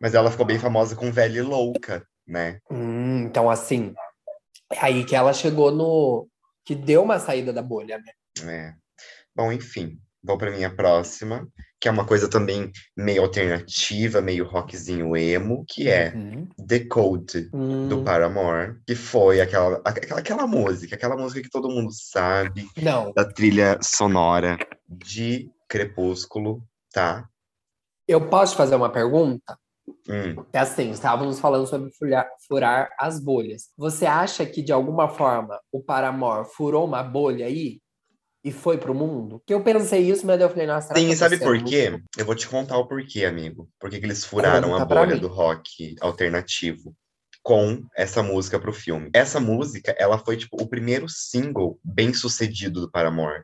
Mas ela ficou bem famosa com Velha e Louca, né? Hum, então, assim, é aí que ela chegou no. que deu uma saída da bolha, né? É. Bom, enfim, vou para minha próxima, que é uma coisa também meio alternativa, meio rockzinho emo, que é Uhum. The Code. do Hum, Paramore, que foi aquela, aquela, aquela música, aquela música que todo mundo sabe, não, da trilha sonora de Crepúsculo, tá? eu posso fazer uma pergunta? Hum, É assim, estávamos falando sobre furar, furar as bolhas. Você acha que, de alguma forma, o Paramore furou uma bolha aí e foi pro mundo? Que eu pensei isso, mas eu falei, nossa, será Sim, que e sabe por quê? muito- Eu vou te contar o porquê, amigo. Por que eles furaram a bolha do rock alternativo com essa música pro filme. Essa música, ela foi, tipo, o primeiro single bem sucedido do Paramore,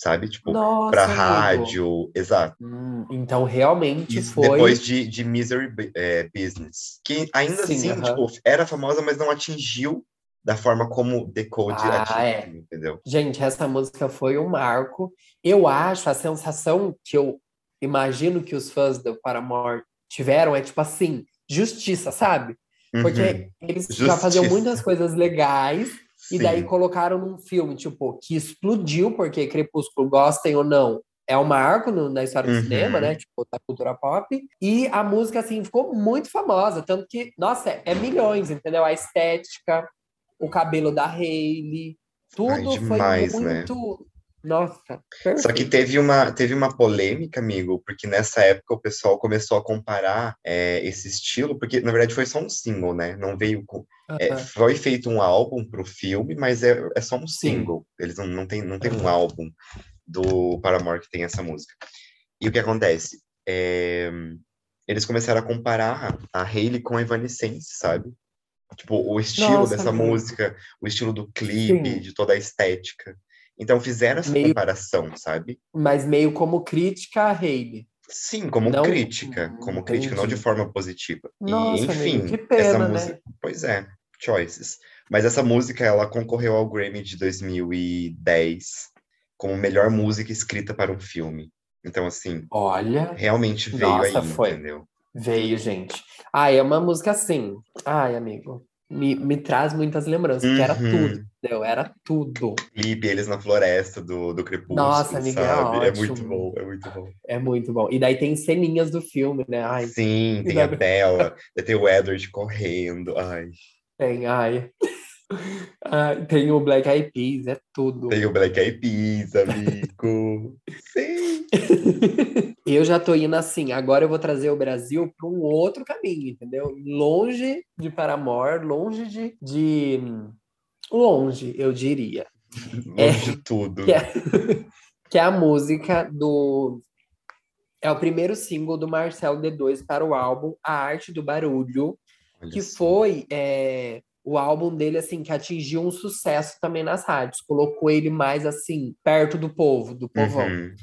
sabe? Tipo, Nossa, pra amigo. rádio, exato. Hum, então, realmente Isso foi... depois de, de Misery é, Business. Que ainda Sim, assim, aham. tipo, era famosa, mas não atingiu da forma como The Code Ah, atingiu, entendeu? Gente, essa música foi um marco. Eu acho, a sensação que eu imagino que os fãs do Paramore tiveram é tipo assim, justiça, sabe? Uhum, Porque eles já faziam Justiça. muitas coisas legais e daí sim. colocaram num filme, tipo, que explodiu, porque Crepúsculo, gostem ou não, é um marco no- na história do Uhum. cinema, né? Tipo, da cultura pop. E a música, assim, ficou muito famosa. Tanto que, nossa, é, é milhões, entendeu? A estética, o cabelo da Hailey, tudo Ai, demais, foi né? muito. Nossa, Só que perfeito. teve uma, teve uma polêmica, amigo, porque nessa época o pessoal começou a comparar é, esse estilo, porque na verdade foi só um single, né? Não veio com. é, Aham. foi feito um álbum pro filme, mas é, é só um Sim. single. Eles não, não tem, não tem um Aham. álbum do Paramore que tem essa música. E o que acontece? É, eles começaram a comparar a Hailey com a Evanescence, sabe? Tipo, o estilo Nossa, dessa amigo. música, o estilo do clipe, Sim. de toda a estética. Então fizeram essa Meio- comparação, sabe? Mas meio como crítica a Hailey. Sim, como Não- crítica, como crítica, não de Entendi. forma positiva. E, Nossa, enfim, amigo, que essa pena, música, né? pois é, choices. Mas essa música, ela concorreu ao Grammy de 2010 como melhor música escrita para um filme. Então, assim, Olha, realmente veio Nossa, aí, foi. entendeu? Veio, gente. Ai, é uma música assim. Ai, amigo, me, me traz muitas lembranças, porque era Uhum. tudo, entendeu? Era tudo. Clipe, eles na floresta do, do Crepúsculo, Nossa, amiga, é? É muito bom, é muito bom. É muito bom. E daí tem ceninhas do filme, né? Ai, Sim, tem a Bella, tem o Edward correndo, ai. tem, ai. Ai, tem o Black Eyed Peas, é tudo. Tem o Black Eyed Peas, amigo. Sim. Eu já tô indo assim, agora eu vou trazer o Brasil para um outro caminho, entendeu? Longe de Paramore, longe de, de... Longe, eu diria. Longe de tudo. Que é, que é a música do... É o primeiro single do Marcelo D2 para o álbum A Arte do Barulho, Olha que só. foi é, o álbum dele, assim, que atingiu um sucesso também nas rádios. Colocou ele mais, assim, perto do povo, do povão. Uhum.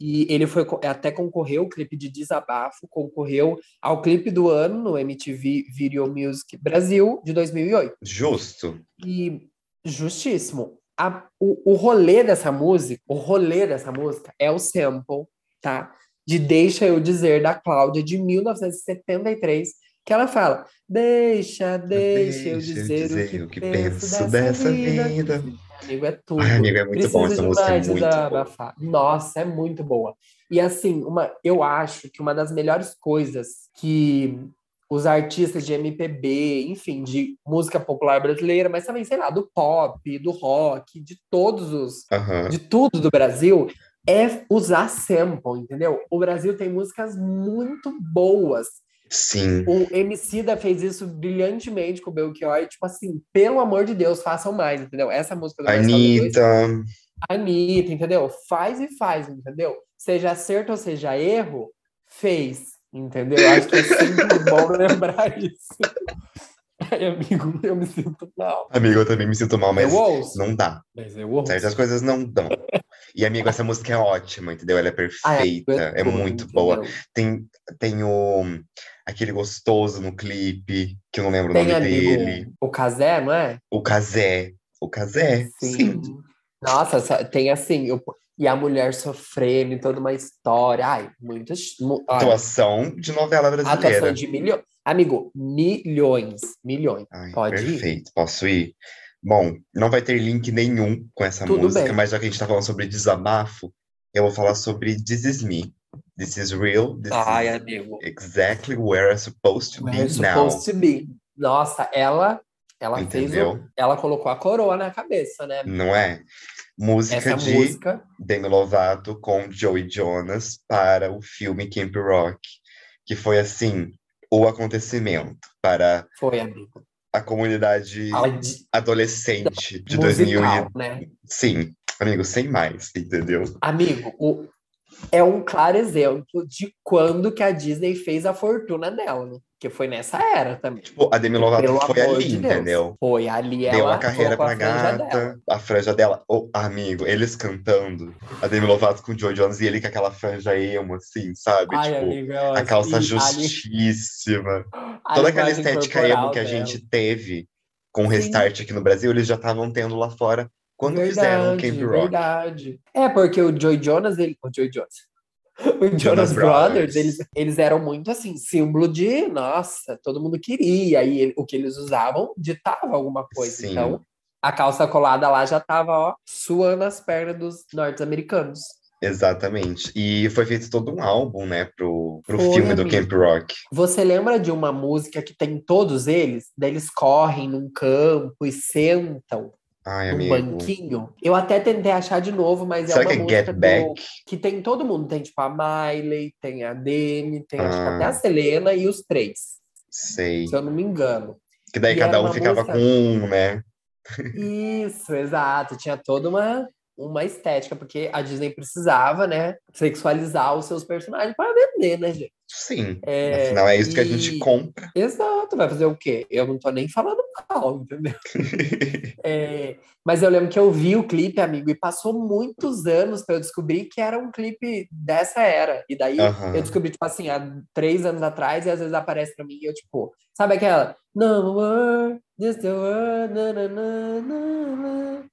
E ele foi até concorreu, o clipe de Desabafo, concorreu ao clipe do ano no MTV Video Music Brasil de 2008. Justo. E justíssimo. A- o, o rolê dessa música, o rolê dessa música é o sample, tá? De Deixa Eu Dizer, da Cláudia, de 1973, que ela fala: Deixa, deixa, eu dizer, o que, penso, dessa, vida. Amigo, é tudo. Ai, amigo, é muito bom. Essa música é muito boa. Nossa, é muito boa. E assim, uma, eu acho que uma das melhores coisas que os artistas de MPB, enfim, de música popular brasileira, mas também, sei lá, do pop, do rock, de todos os, Aham. de tudo do Brasil, é usar sample, entendeu? O Brasil tem músicas muito boas. Sim. O Emicida fez isso brilhantemente com o Belchior. E, tipo assim, pelo amor de Deus, façam mais, entendeu? Essa música do D2, Anitta. Anitta, entendeu? Faz e faz, entendeu? Seja acerto ou seja erro, fez, entendeu? Eu Acho que é sempre bom lembrar isso. Ai, amigo, eu me sinto mal. Amigo, eu também me sinto mal, mas eu ouço, não dá. mas eu ouço. Certas coisas não dão. E, amigo, essa música é ótima, entendeu? Ela é Ai, perfeita, amigo, é tudo, muito boa. entendeu? Tem, tem o, aquele gostoso no clipe, que eu não lembro o Tem, nome amigo, dele. o Casé, não é? O Kazé. O Kazé, sim. Nossa, essa- tem assim, eu- e a mulher sofrendo, toda uma história. Ai, muitas. mu- Atuação de novela atuação brasileira. de milhões. Amigo, milhões, milhões. Ai, Pode ir? perfeito. Posso ir? Bom, não vai ter link nenhum com essa Tudo música, bem. mas já que a gente tá falando sobre desabafo, eu vou falar sobre This Is Me. This is real. This Ai, is amigo. exactly where I'm supposed to be Where now. supposed to be. Nossa, ela, ela fez o, Entendeu? ela colocou a coroa na cabeça, né? Não é? Música Essa de música Demi Lovato com Joey Jonas para o filme Camp Rock, que foi assim o acontecimento para foi, amigo. a comunidade de adolescente de 2000 musical, e... né? Sim, amigo, sem mais, entendeu? Amigo, o, é um claro exemplo de quando que a Disney fez a fortuna dela, né? Que foi nessa era também. Tipo, a Demi Lovato Pelo foi ali, de entendeu? Foi ali ela Deu a carreira pra a gata, dela. a franja dela. Ô, amigo, eles cantando, a Demi Lovato com o Joey Jonas e ele com aquela franja emo, assim, sabe? Ai, tipo, amigo, a calça ali- justíssima. Toda aquela estética emo que a dela. gente teve com o Sim. Restart aqui no Brasil, eles já estavam tendo lá fora quando fizeram o Verdade, Camp Rock. verdade. É, porque o Joy Jonas, ele... o Joy Jonas. O Jonas, Jonas Brothers, Brothers. eles, eles eram muito assim, símbolo de, nossa, todo mundo queria, e ele- o que eles usavam ditava alguma coisa. Sim. Então, a calça colada lá já tava, ó, suando as pernas dos norte-americanos. Exatamente. E foi feito todo um álbum, né, pro, pro Foi, filme do amigo. Camp Rock. Você lembra de uma música que tem todos eles? Daí eles correm num campo e sentam Ai, amigo. banquinho? Eu até tentei achar de novo, mas é Será uma que é música Get do- Back? que tem todo mundo. Tem tipo a Miley, tem a Demi, tem Ah. até a Selena e os três, Sei. se eu não me engano. Que daí E cada um ficava música- com um, né? Isso, exato. Tinha toda uma, uma estética, porque a Disney precisava, né, sexualizar os seus personagens para vender, né, gente? Sim. É, Afinal, é isso que a gente e- compra. Exato, vai fazer o quê? Eu não tô nem falando mal, entendeu? É, mas eu lembro que eu vi o clipe, amigo, e passou muitos anos para eu descobrir que era um clipe dessa era. E daí Aham. eu descobri, tipo assim, há três anos atrás, e às vezes aparece para mim e eu, tipo, sabe aquela? No more, just the word, na, na, na, na,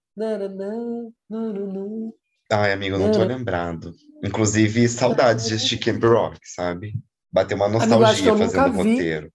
Ai, amigo, não tô É. lembrado. Inclusive, saudades de Camp Rock, sabe? Bateu uma nostalgia nunca fazendo o vi. roteiro.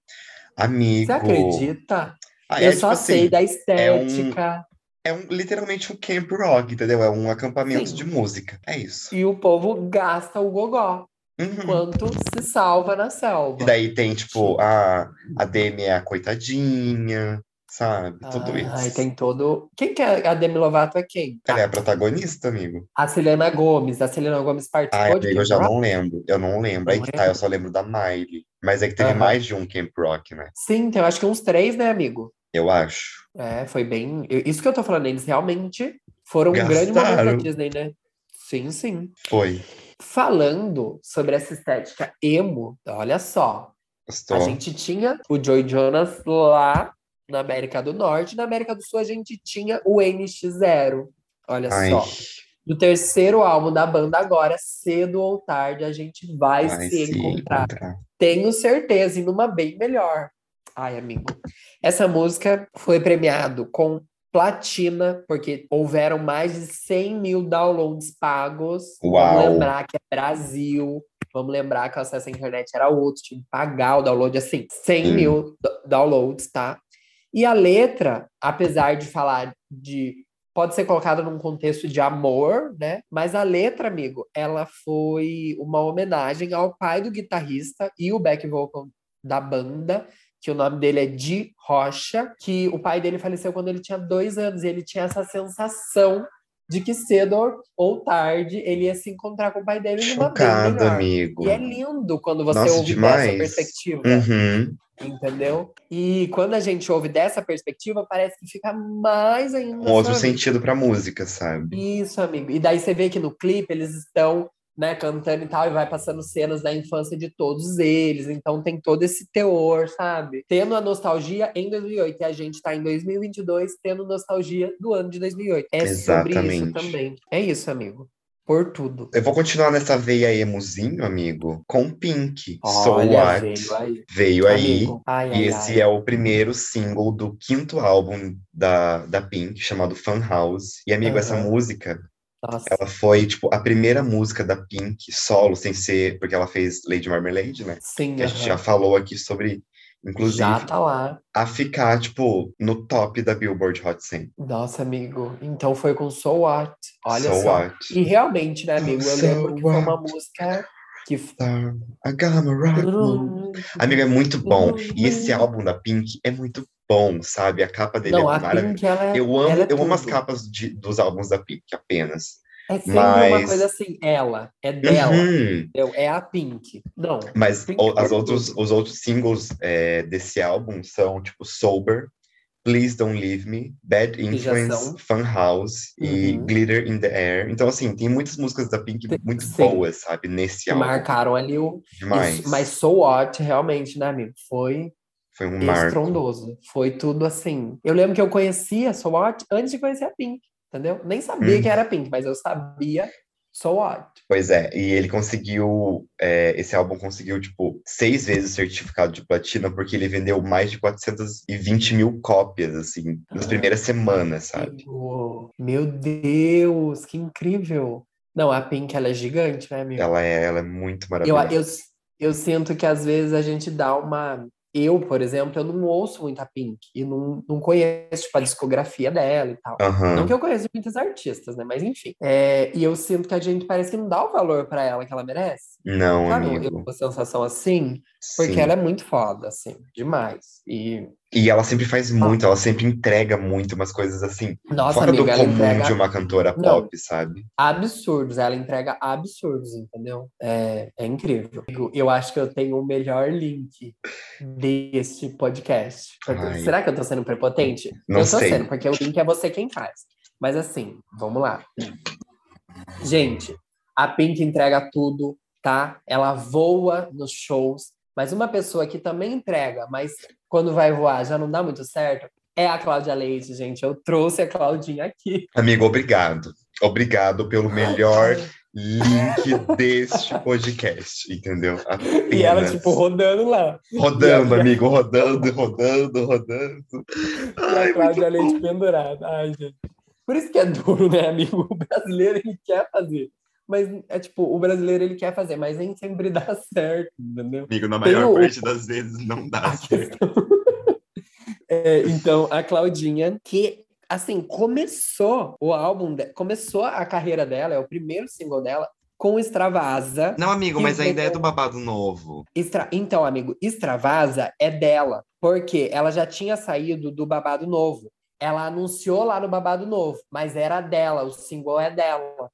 Amigo. Você acredita? Ah, eu é, só tipo sei assim, da estética. é um, literalmente um Camp Rock, entendeu? É um acampamento Sim. de música. É isso. E o povo gasta o gogó, Uhum. quanto se salva na selva. E daí tem, tipo, a, a Demi é a coitadinha, sabe? Tudo Ai, isso. tem todo. Quem que é a Demi Lovato é quem? Ela é a protagonista, amigo. A Selena Gomes. A Selena Gomes Ai, participou de amigo, eu já Rock? não lembro. Eu não lembro. Aí Não que tá, lembra? eu só lembro da Miley. Mas é que teve Aham. mais de um Camp Rock, né? Sim, tem eu acho que uns três, né, amigo? Eu acho. É, foi bem. Isso que eu tô falando, eles realmente foram um grande momento da Gastaram. Disney, né? Sim, sim. Foi. Falando sobre essa estética emo, olha só. Gostou? A gente tinha o Joy Jonas lá na América do Norte, na América do Sul a gente tinha o NX0. Olha Ai, só. No terceiro álbum da banda agora, cedo ou tarde, a gente vai, vai se se encontrar. encontrar. Tenho certeza, e numa bem melhor. Ai, amigo. Essa música foi premiado com platina, porque houveram mais de 100 mil downloads pagos. Uau. Vamos lembrar que é Brasil. Vamos lembrar que o acesso à internet era outro, tinha que pagar o download, assim, 100 Sim. mil do- downloads, tá? E a letra, apesar de falar de. Pode ser colocada num contexto de amor, né? Mas a letra, amigo, ela foi uma homenagem ao pai do guitarrista e o back vocal da banda, que o nome dele é Di Rocha, que o pai dele faleceu quando ele tinha dois anos, e ele tinha essa sensação de que cedo ou tarde ele ia se encontrar com o pai dele numa Chocado, amigo. E é lindo quando você Nossa, ouve demais. dessa perspectiva. Uhum. Entendeu? E quando a gente ouve dessa perspectiva, parece que fica mais ainda. Um outro sabe? sentido pra música, sabe? Isso, amigo. E daí você vê que no clipe eles estão, né, cantando e tal, e vai passando cenas da infância de todos eles. Então tem todo esse teor, sabe? Tendo a nostalgia em 2008 e a gente tá em 2022 tendo nostalgia do ano de 2008. É sobre isso Exatamente. também. É isso, amigo. Por tudo. Eu vou continuar nessa veia emozinho, amigo, com Pink. so Olha, What? veio aí. Veio aí. Ai, E ai, esse ai. é o primeiro single do quinto álbum da, da Pink, chamado Fun House. E, amigo, essa Aham. música, Nossa. ela foi, tipo, a primeira música da Pink solo, sem ser, porque ela fez Lady Marmalade, né? Sim, Que a gente já falou aqui sobre, inclusive, Já tá lá. a ficar, tipo, no top da Billboard Hot 100. Nossa, amigo. Então foi com So What. Olha so só. What? E realmente, né, amigo? Eu So lembro que foi uma música que. I got my. Amigo, é muito bom. E esse álbum da Pink é muito bom, sabe? A capa dele Não, é maravilhosa. É. Eu amo, é eu amo as capas de- dos álbuns da Pink apenas. É sempre uma mas- coisa assim, ela, é dela, Uhum. É a Pink. Não. Mas Pink o- as é outros, tudo. os outros singles é, desse álbum são, tipo, Sober, Please Don't Leave Me, Bad Influence. Fun House e Uhum. Glitter in the Air. Então, assim, tem muitas músicas da Pink muito sim. boas, sabe? Nesse Que álbum. marcaram ali o. Demais. Isso, mas So What, realmente, né, amigo? Foi Foi um marco. estrondoso. Foi tudo assim. Eu lembro que eu conhecia So What antes de conhecer a Pink, entendeu? Nem sabia Hum. que era Pink, mas eu sabia So What. Pois é, e ele conseguiu, é, esse álbum conseguiu, tipo, seis vezes o certificado de platina, porque ele vendeu mais de 420 mil cópias, assim, nas Ah, primeiras semanas, sabe? Meu Deus, que incrível! Não, a Pink, ela é gigante, né, amigo? Ela é, ela é muito Eu, maravilhosa. eu, eu sinto que às vezes a gente dá uma. Eu, por exemplo, eu não ouço muito a Pink e não, não conheço tipo, a discografia dela e tal. Aham. Não que eu conheça muitos artistas, né? Mas enfim. É, e eu sinto que a gente parece que não dá o valor pra ela que ela merece. Não, Sabe? Eu amigo. tenho uma sensação assim, porque Sim. ela é muito foda, assim, demais. E, E ela sempre faz muito, ela sempre entrega muito umas coisas assim, nossa, fora do amiga, ela comum entrega de uma cantora Não. pop, sabe? absurdos, ela entrega absurdos, entendeu? É, é incrível. Eu acho que eu tenho o melhor link deste podcast. Ai. Será que eu tô sendo prepotente? Não eu tô sei. sendo, porque o link é você quem faz. Mas assim, vamos lá. Gente, a Pink entrega tudo, tá? Ela voa nos shows, mas uma pessoa que também entrega, mas quando vai voar já não dá muito certo, é a Cláudia Leite, gente. Eu trouxe a Claudinha aqui. Amigo, obrigado. Obrigado pelo melhor link deste podcast, entendeu? E ela, Apenas. tipo, rodando lá. Rodando, amigo, rodando, rodando, rodando. E Ai, a Cláudia Leite pendurada. Ai, gente. Por isso que é duro, né, amigo? O brasileiro, ele quer fazer. Mas, é tipo, o brasileiro, ele quer fazer, mas nem sempre dá certo, entendeu? Amigo, na Tem maior o- parte das vezes não dá certo. É, então, a Claudinha, que, assim, começou o álbum, de- começou a carreira dela, é o primeiro single dela, com Extravasa. Não, amigo, mas a ideia veio- do babado novo. Extra... Então, amigo, Extravasa é dela, porque ela já tinha saído do Babado Novo. Ela anunciou lá no Babado Novo, mas era dela, o single é dela.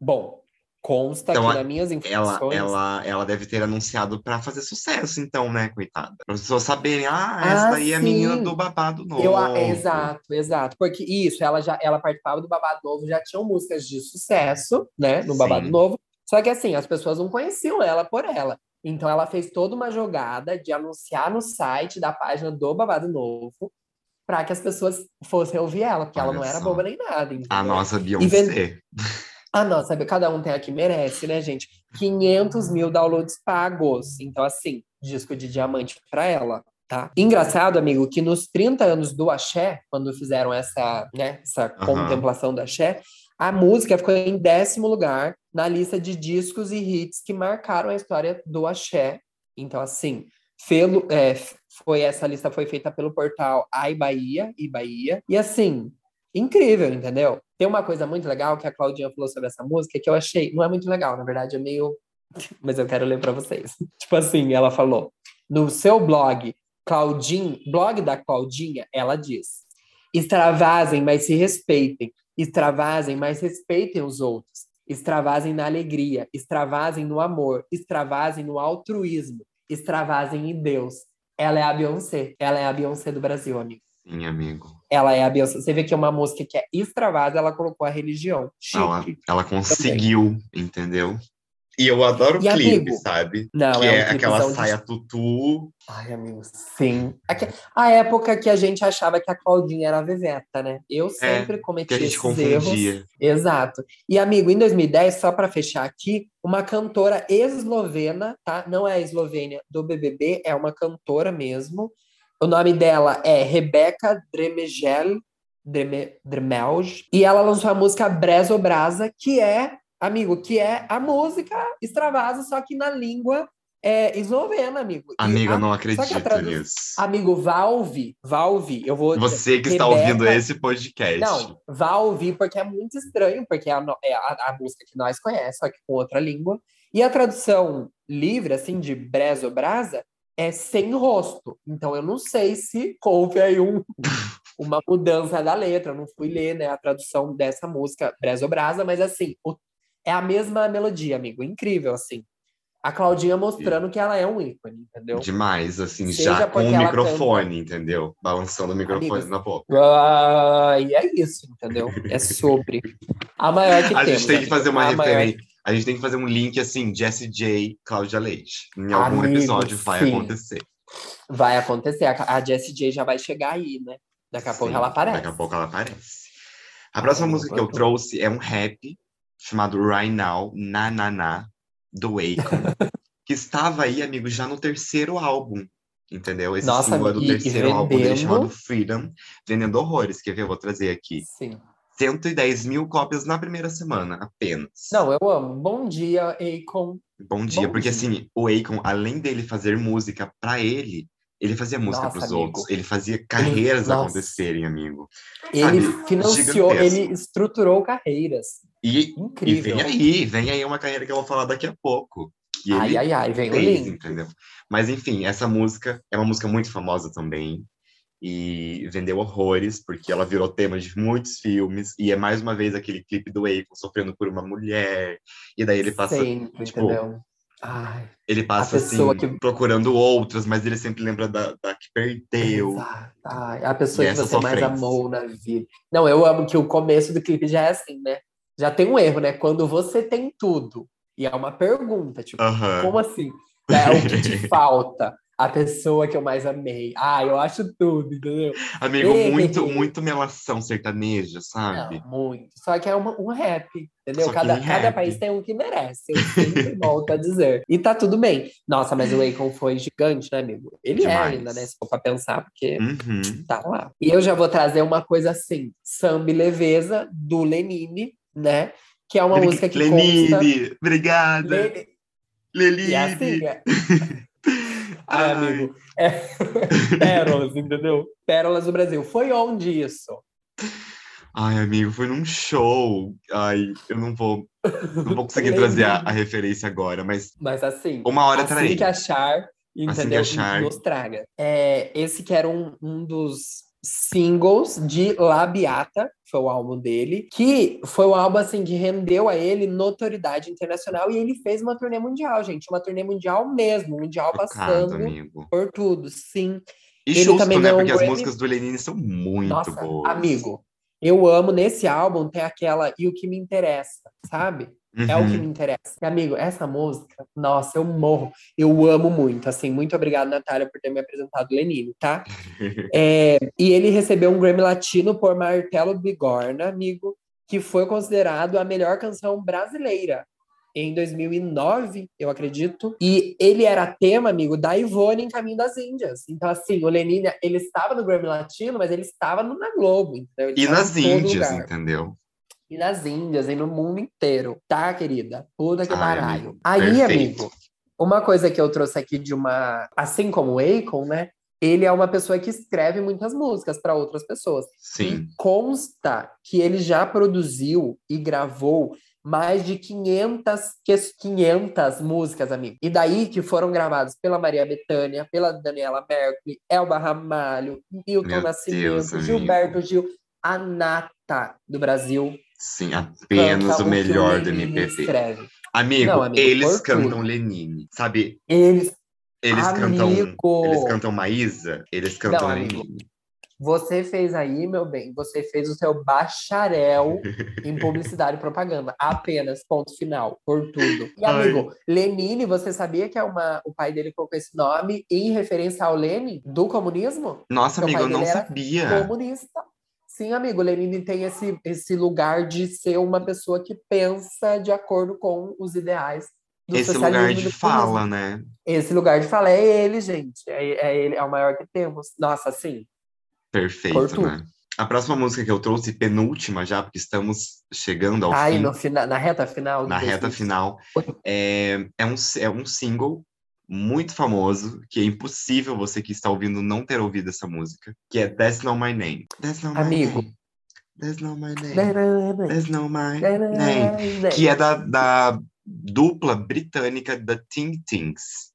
Bom, consta Então, a- nas minhas Ela, informações. ela, ela deve ter anunciado pra fazer sucesso, então, né, coitada? Para as pessoas saberem, ah, Ah, essa daí é a menina sim. do babado novo. Eu, exato, exato. Porque isso, ela já ela participava do Babado Novo, já tinham músicas de sucesso, né, no Babado Sim. Novo. Só que assim, as pessoas não conheciam ela por ela. Então ela fez toda uma jogada de anunciar no site da página do Babado Novo para que as pessoas fossem ouvir ela, porque ela Olha não era só. boba nem nada. entendeu? A nossa E Beyoncé. Ah, não, sabe, cada um tem a que merece, né, gente? 500 mil downloads pagos. Então, assim, disco de diamante pra ela, tá? Engraçado, amigo, que nos 30 anos do Axé, quando fizeram essa, né, essa Aham. contemplação do Axé, a música ficou em décimo lugar na lista de discos e hits que marcaram a história do Axé. Então, assim, pelo, é, foi essa lista foi feita pelo portal Ai Bahia e Bahia. E assim, incrível, entendeu? Tem uma coisa muito legal que a Claudinha falou sobre essa música que eu achei, não é muito legal, na verdade, é meio. Mas eu quero ler para vocês. Tipo assim, ela falou: no seu blog, Claudinha, blog da Claudinha, ela diz: extravasem, mas se respeitem. Extravasem, mas respeitem os outros. Extravasem na alegria, extravasem no amor, extravasem no altruísmo, extravasem em Deus. Ela é a Beyoncé. Ela é a Beyoncé do Brasil, amigo. Sim, amigo. Ela é a Beyoncé. Você vê que é uma música que é extravasa, ela colocou a religião. Chique. Ela, ela conseguiu, entendeu? E eu adoro o E, clipe, amigo? sabe? Não, que é um é, aquela clipezão de- saia tutu. Ai, amigo, sim. Aque- A época que a gente achava que a Claudinha era a Veveta, né? Eu sempre cometi que a gente confundia. erros. Exato. E, amigo, em 2010, só para fechar aqui, uma cantora eslovena, tá? Não é a Eslovênia do BBB, é uma cantora mesmo. O nome dela é Rebeca Dremegel, Dreme, Dremelj, e ela lançou a música Brezo Brasa, que é, amigo, que é a música Extravasa, só que na língua é, eslovena, amigo. E Amiga, a- eu não acredito tradu- nisso. Amigo, Valve, Valve, eu vou. Você que está Rebeca- ouvindo esse podcast. Não, ouvir porque é muito estranho, porque é a, é a, a música que nós conhecemos, só que com outra língua. E a tradução livre, assim, de brezo brasa, é sem rosto. Então eu não sei se houve aí um, uma mudança da letra. Eu não fui ler né, a tradução dessa música, brezo brasa, mas assim, o- é a mesma melodia, amigo. Incrível, assim. A Claudinha mostrando que ela é um ícone, entendeu? Demais, assim, Seja já com o microfone, entendeu? Balançando o microfone Amigos, na boca. E é isso, entendeu? É sobre. A maior que A temos. gente tem que fazer uma referência. A gente tem que fazer um link assim, Jessie J, Cláudia Leite. Em algum Amigo, episódio vai sim. acontecer. Vai acontecer. A a Jessie J já vai chegar aí, né? Daqui a pouco Sim, ela aparece. Daqui a pouco ela aparece. A próxima Ai, música que eu trouxe é um rap chamado Right Now, Na Na Na, do Akon, que estava aí, amigo, já no terceiro álbum. Entendeu? Esse Nossa, single é do terceiro álbum dele vendendo- chamado Freedom, vendendo horrores. Quer ver? Eu vou trazer aqui. Sim. 110 mil cópias na primeira semana, apenas. Não, eu amo. Bom dia, Akon. Bom dia, bom porque dia. assim, o Akon, além dele fazer música pra ele, ele fazia música pros amigo. outros, ele fazia carreiras acontecerem, amigo. Ele Sabe, financiou, gigantesco. ele estruturou carreiras. E, e Incrível. vem aí, vem aí uma carreira que eu vou falar daqui a pouco. Ai, ai, ai, vem o fez, link. entendeu? Mas enfim, essa música é uma música muito famosa também. E vendeu horrores, porque ela virou tema de muitos filmes. E é mais uma vez aquele clipe do Akon sofrendo por uma mulher. E daí ele passa, Sempre, tipo, entendeu? Ai, ele passa assim, que- procurando outras, mas ele sempre lembra da, da que perdeu. Ai, a pessoa que você mais amou na vida. Não, eu amo que o começo do clipe já é assim, né? Já tem um erro, né? Quando você tem tudo. E é uma pergunta, tipo, Aham. Como assim? É o que te falta? A pessoa que eu mais amei. Ah, eu acho tudo, entendeu? Amigo, Ei, muito, ei. muito melação sertaneja, sabe? Não, muito. Só que é uma- um rap, entendeu? Só Cada, cada rap. país tem um que merece. Eu sempre volto a dizer. E tá tudo bem. Nossa, mas o Akon foi gigante, né, amigo? Ele Demais. é ainda, né? Se for pra pensar, porque Uhum. tá lá. E eu já vou trazer uma coisa assim: Samba e Leveza, do Lenine, né? Que é uma Bri- música que Lenine, consta... obrigada. Lenine. Lenine. E assim, é... Ai, Ai. amigo. É... Pérolas, entendeu? Pérolas do Brasil. Foi onde isso? Ai, amigo, foi num show. Ai, eu não vou, não vou conseguir trazer a, a referência agora, mas Mas assim, uma hora assim trarei. que achar, que entendeu? achar. Nos traga. É, esse que era um, um dos singles de La Beata, foi o álbum dele, que foi um álbum assim que rendeu a ele notoriedade internacional e ele fez uma turnê mundial, gente, uma turnê mundial mesmo, mundial Chocado, passando amigo. por tudo, sim. E Ele justo, também né? ganhou um Porque as Grammy. músicas do Lenine são muito Nossa, boas. amigo, eu amo nesse álbum tem aquela e o que me interessa, sabe? É o que Uhum. me interessa. E, amigo, essa música, nossa, eu morro. Eu amo muito, assim. Muito obrigado, Natália, por ter me apresentado Lenine, tá? É, e ele recebeu um Grammy Latino por Martelo Bigorna, amigo, que foi considerado a melhor canção brasileira em 2009, eu acredito. E ele era tema, amigo, da Ivone em Caminho das Índias. Então, assim, o Lenine, ele estava no Grammy Latino, mas ele estava no- na Globo? Ele E nas Índias, lugar. entendeu? E nas Índias, e no mundo inteiro, tá, querida? Puta que amigo, Aí, perfeito. amigo, uma coisa que eu trouxe aqui de uma. Assim como o Akon, né? Ele é uma pessoa que escreve muitas músicas para outras pessoas. Sim. E consta que ele já produziu e gravou mais de 500, que- 500 músicas, amigo. E daí que foram gravadas pela Maria Bethânia, pela Daniela Mercury, Elba Ramalho, Milton Meu Nascimento, Deus. Gilberto Gil. a nata do Brasil. Sim, apenas canta o melhor que do MPB. Escreve. Amigo, Não, amigo, eles cantam tudo. Lenine, sabe? Eles, Eles cantam, amigo, eles cantam Maísa, eles cantam Não, amigo. Lenine. você fez aí, meu bem, você fez o seu bacharel em publicidade e propaganda. Apenas, ponto final, por tudo. E, Ai. amigo, Lenine, você sabia que é uma, o pai dele colocou esse nome em referência ao Lenin, do comunismo? Nossa, Meu amigo, eu não sabia. Comunista. Sim, amigo, Lenine tem esse, esse lugar de ser uma pessoa que pensa de acordo com os ideais do Esse lugar de fala, né? Esse lugar de fala é ele, gente. É, é ele, é o maior que temos. Nossa, sim. Perfeito, né? A próxima música que eu trouxe, penúltima já, porque estamos chegando ao Aí, fim, fina, na reta final. na reta final, é, é, um, é um single muito famoso, que é impossível você que está ouvindo não ter ouvido essa música, que é That's Not My Name. That's not my Amigo. name. That's not my name. That's not my name. Que Sim, é da, da dupla britânica da Ting Tings.